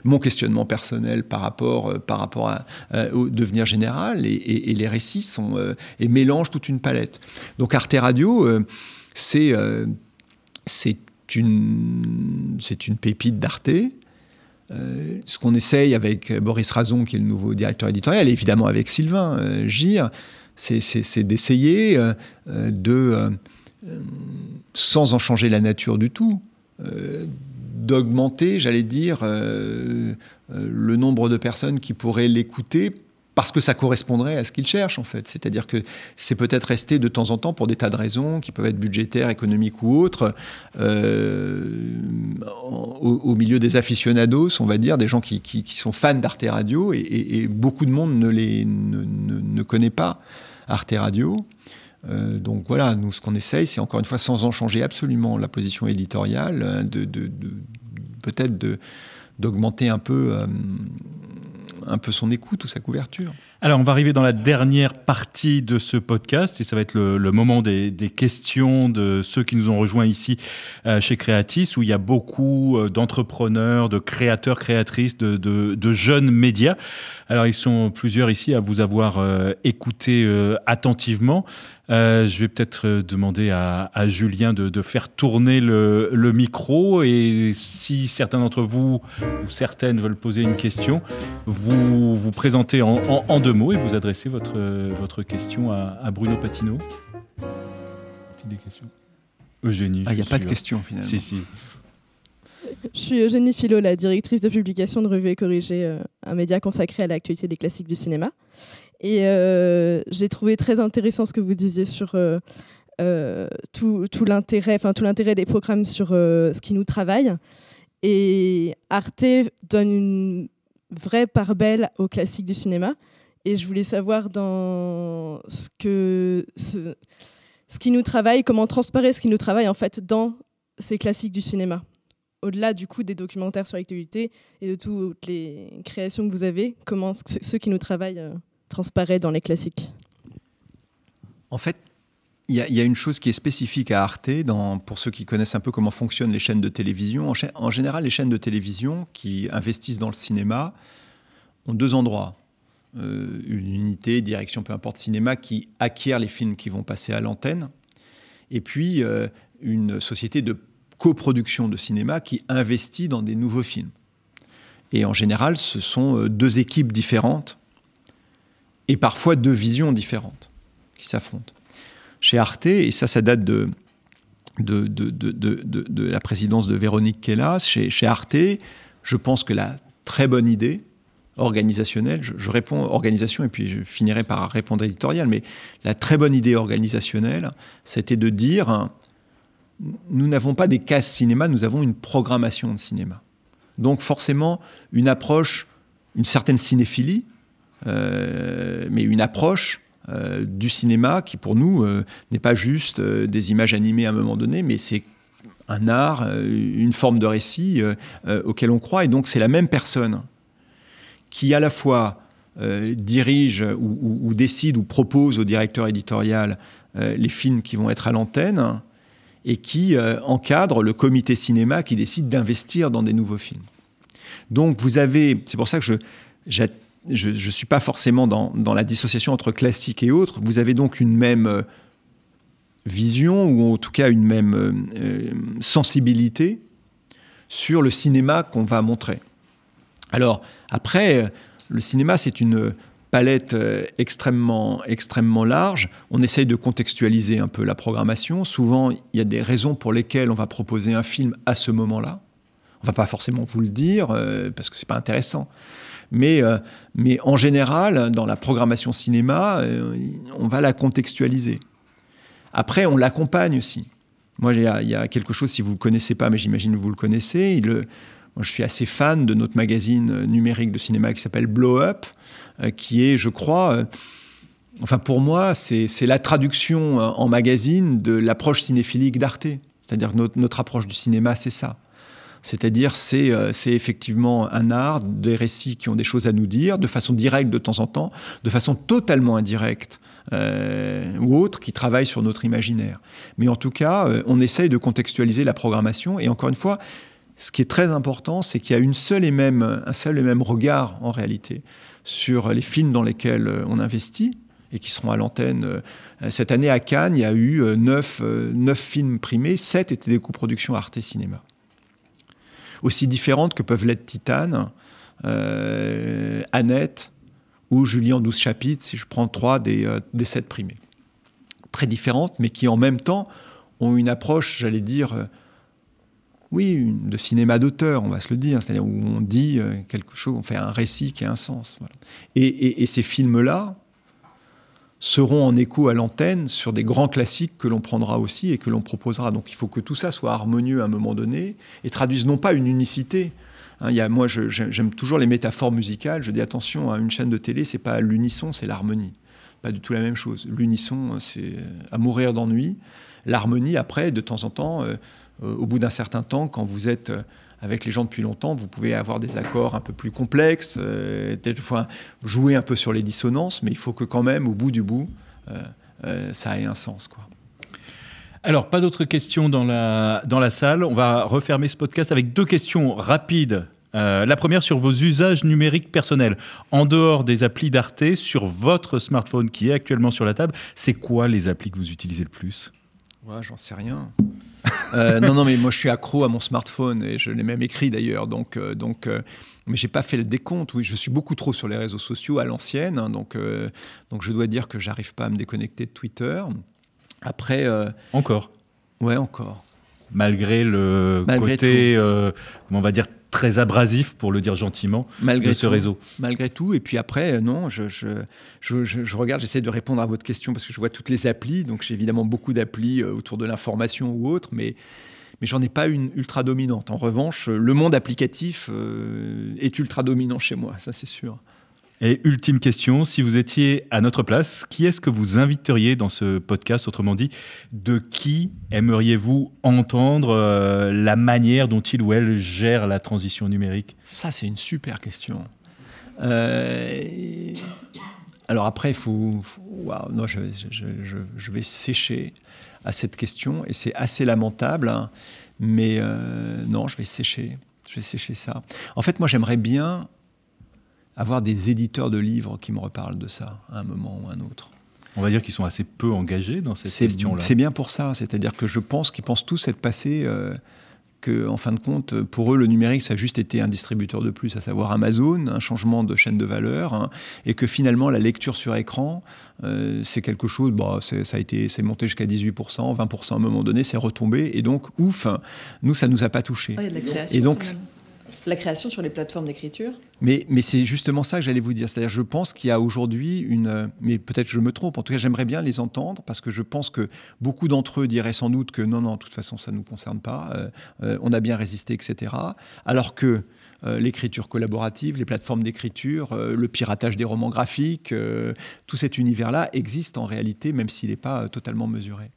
mon questionnement personnel par rapport, par rapport au devenir général, et, les récits sont et mélangent toute une palette. Donc Arte Radio, c'est c'est une c'est une pépite d'Arte. Euh, ce qu'on essaye avec Boris Razon, qui est le nouveau directeur éditorial, et évidemment avec Sylvain euh, Gire, c'est d'essayer euh, de, sans en changer la nature du tout, d'augmenter, j'allais dire, le nombre de personnes qui pourraient l'écouter parce que ça correspondrait à ce qu'ils cherchent en fait. C'est-à-dire que c'est peut-être resté de temps en temps pour des tas de raisons qui peuvent être budgétaires, économiques ou autres, euh, au, milieu des aficionados, on va dire, des gens qui, sont fans d'Arte Radio et, beaucoup de monde ne, les, ne, connaît pas Arte Radio. Euh, donc voilà, nous ce qu'on essaye, c'est encore une fois sans en changer absolument la position éditoriale, hein, de, peut-être d'augmenter un peu euh, un peu son écoute ou sa couverture. Alors, on va arriver dans la dernière partie de ce podcast et ça va être le, moment des, questions de ceux qui nous ont rejoints ici euh, chez Creatis, où il y a beaucoup euh, d'entrepreneurs, de créateurs, créatrices, de, jeunes médias. Alors, ils sont plusieurs ici à vous avoir euh, écouté attentivement. je vais peut-être demander à, Julien de, faire tourner le, micro et si certains d'entre vous ou certaines veulent poser une question, vous vous présentez en, en, deux mots et vous adressez votre, votre question à, Bruno Patino. Des questions Eugénie. Ah, il n'y a pas de questions finalement. Si, si. Je suis Eugénie Philo, la directrice de publication de Revue et Corrigée, euh, un média consacré à l'actualité des classiques du cinéma. Et euh, j'ai trouvé très intéressant ce que vous disiez sur euh, tout, tout l'intérêt, enfin tout l'intérêt des programmes sur ce qui nous travaille. Et Arte donne une vraie part belle aux classiques du cinéma. Et je voulais savoir dans ce, qui nous travaille, comment transparaît ce qui nous travaille en fait dans ces classiques du cinéma. Au-delà du coup des documentaires sur l'actualité et de toutes les créations que vous avez, comment ce qui nous travaille euh, transparaît dans les classiques? En fait, il y, a une chose qui est spécifique à Arte, pour ceux qui connaissent un peu comment fonctionnent les chaînes de télévision. En, général, les chaînes de télévision qui investissent dans le cinéma ont deux endroits. Euh, une unité, direction, peu importe, cinéma, qui acquiert les films qui vont passer à l'antenne. Et puis, euh, une société de coproduction de cinéma qui investit dans des nouveaux films. Et en général, ce sont euh, deux équipes différentes et parfois deux visions différentes qui s'affrontent chez Arte, et ça, ça date de, de, de, de la présidence de Véronique Kellas. Chez, chez, Arte, je pense que la très bonne idée organisationnelle, je, réponds organisation et puis je finirai par répondre éditorial, mais la très bonne idée organisationnelle, c'était de dire, nous n'avons pas des cases cinéma, nous avons une programmation de cinéma. Donc forcément, une approche, une certaine cinéphilie, euh, mais une approche euh, du cinéma qui, pour nous, euh, n'est pas juste des images animées à un moment donné, mais c'est un art, une forme de récit auquel on croit. Et donc, c'est la même personne qui, à la fois, dirige ou, décide ou propose au directeur éditorial les films qui vont être à l'antenne et qui encadre le comité cinéma qui décide d'investir dans des nouveaux films. Donc, vous avez, c'est pour ça que je, ne suis pas forcément dans, la dissociation entre classique et autre. Vous avez donc une même euh, vision, ou en tout cas une même euh, euh, sensibilité sur le cinéma qu'on va montrer. Alors, après, le cinéma, c'est une palette extrêmement, extrêmement large. On essaye de contextualiser un peu la programmation. Souvent, il y a des raisons pour lesquelles on va proposer un film à ce moment-là. On va pas forcément vous le dire, parce que ce n'est pas intéressant. Mais, euh, mais en général, dans la programmation cinéma, euh, on va la contextualiser. Après, on l'accompagne aussi. Moi, il y, a, quelque chose, si vous ne le connaissez pas, mais j'imagine que vous le connaissez, moi, je suis assez fan de notre magazine numérique de cinéma qui s'appelle Blow Up, euh, qui est, je crois, enfin pour moi, c'est la traduction en magazine de l'approche cinéphilique d'Arte. C'est-à-dire notre, notre, approche du cinéma, c'est ça. C'est-à-dire, euh, c'est effectivement un art, des récits qui ont des choses à nous dire, de façon directe de temps en temps, de façon totalement indirecte euh, ou autre, qui travaille sur notre imaginaire. Mais en tout cas, euh, on essaye de contextualiser la programmation. Et encore une fois, ce qui est très important, c'est qu'il y a une seule et même, un seul et même regard, en réalité, sur les films dans lesquels on investit et qui seront à l'antenne. Cette année à Cannes, il y a eu neuf, neuf films primés, sept étaient des coproductions Arte Cinéma aussi différentes que peuvent l'être Titane, euh, Annette ou Julie en 12 chapitres, si je prends trois des, euh, des sept primés. Très différentes, mais qui en même temps ont une approche, j'allais dire, euh, oui, de cinéma d'auteur, on va se le dire, c'est-à-dire où on dit euh, quelque chose, on fait un récit qui a un sens. Et, ces films-là seront en écho à l'antenne sur des grands classiques que l'on prendra aussi et que l'on proposera. Donc il faut que tout ça soit harmonieux à un moment donné et traduise non pas une unicité. Hein, moi, j'aime toujours les métaphores musicales. Je dis attention, à une chaîne de télé, c'est pas l'unisson, c'est l'harmonie. Pas du tout la même chose. L'unisson, c'est à mourir d'ennui. L'harmonie, après, de temps en temps, euh, euh, au bout d'un certain temps, quand vous êtes euh, avec les gens depuis longtemps, vous pouvez avoir des accords un peu plus complexes, euh, fois jouer un peu sur les dissonances, mais il faut que quand même, au bout du bout, ça ait un sens. Quoi. Alors, pas d'autres questions dans la, dans la salle. On va refermer ce podcast avec deux questions rapides. la première sur vos usages numériques personnels. En dehors des applis d'Arte, sur votre smartphone qui est actuellement sur la table, c'est quoi les applis que vous utilisez le plus? Ouais, j'en sais rien. Euh, non, non, mais moi je suis accro à mon smartphone et je l'ai même écrit d'ailleurs. Donc, euh, donc, euh, mais j'ai pas fait le décompte. Oui, je suis beaucoup trop sur les réseaux sociaux à l'ancienne. Hein, donc, donc je dois dire que j'arrive pas à me déconnecter de Twitter. Après. encore. Ouais, encore. Malgré le côté, comment on va dire, très abrasif, pour le dire gentiment, malgré de ce réseau. Malgré tout. Et puis après, euh, non, je, je, je, je regarde, j'essaie de répondre à votre question parce que je vois toutes les applis. Donc j'ai évidemment beaucoup d'applis euh, autour de l'information ou autre, mais, mais j'en ai pas une ultra dominante. En revanche, le monde applicatif euh, est ultra dominant chez moi, ça c'est sûr. Et ultime question, si vous étiez à notre place, qui est-ce que vous inviteriez dans ce podcast Autrement dit, de qui aimeriez-vous entendre euh, la manière dont il ou elle gère la transition numérique? Ça, c'est une super question. Euh, alors après, il faut... non, je, je, vais sécher à cette question, et c'est assez lamentable, hein, mais euh, non, je vais sécher. Je vais sécher ça. En fait, moi, j'aimerais bien avoir des éditeurs de livres qui me reparlent de ça à un moment ou à un autre. On va dire qu'ils sont assez peu engagés dans cette question-là. C'est bien pour ça, c'est-à-dire que je pense qu'ils pensent tous être passés, euh, que en fin de compte, pour eux, le numérique, ça a juste été un distributeur de plus, à savoir Amazon, un changement de chaîne de valeur, hein, et que finalement, la lecture sur écran, euh, c'est quelque chose, bon, ça a été, c'est monté jusqu'à 18%, 20% à un moment donné, c'est retombé, et donc, ouf, nous, ça nous a pas touché. et donc, la création sur les plateformes d'écriture Mais, c'est justement ça que j'allais vous dire. C'est-à-dire, je pense qu'il y a aujourd'hui une. Mais peut-être je me trompe. En tout cas, j'aimerais bien les entendre parce que je pense que beaucoup d'entre eux diraient sans doute que non, non, de toute façon, ça ne nous concerne pas. Euh, euh, on a bien résisté, etc. Alors que. Euh, l'écriture collaborative, les plateformes d'écriture, le piratage des romans graphiques, tout cet univers-là existe en réalité, même s'il n'est pas totalement mesuré.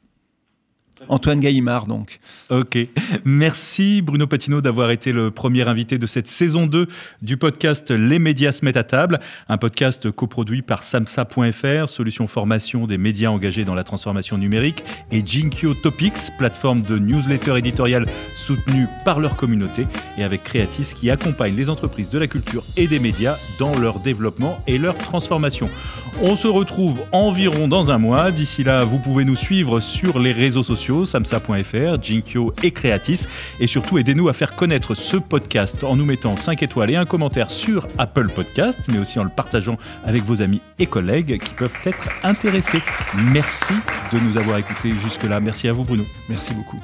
Antoine Gaillimard, donc. Ok. Merci Bruno Patino d'avoir été le premier invité de cette saison 2 du podcast Les médias se mettent à table, un podcast coproduit par samsa.fr, solution formation des médias engagés dans la transformation numérique, et Jinkyo Topics, plateforme de newsletter éditoriale soutenue par leur communauté et avec Creatis qui accompagne les entreprises de la culture et des médias dans leur développement et leur transformation. On se retrouve environ dans un mois. D'ici là, vous pouvez nous suivre sur les réseaux sociaux, samsa.fr, Jinkyo et Creatis. Et surtout, aidez-nous à faire connaître ce podcast en nous mettant 5 étoiles et un commentaire sur Apple Podcast, mais aussi en le partageant avec vos amis et collègues qui peuvent être intéressés. Merci de nous avoir écoutés jusque-là. Merci à vous, Bruno. Merci beaucoup.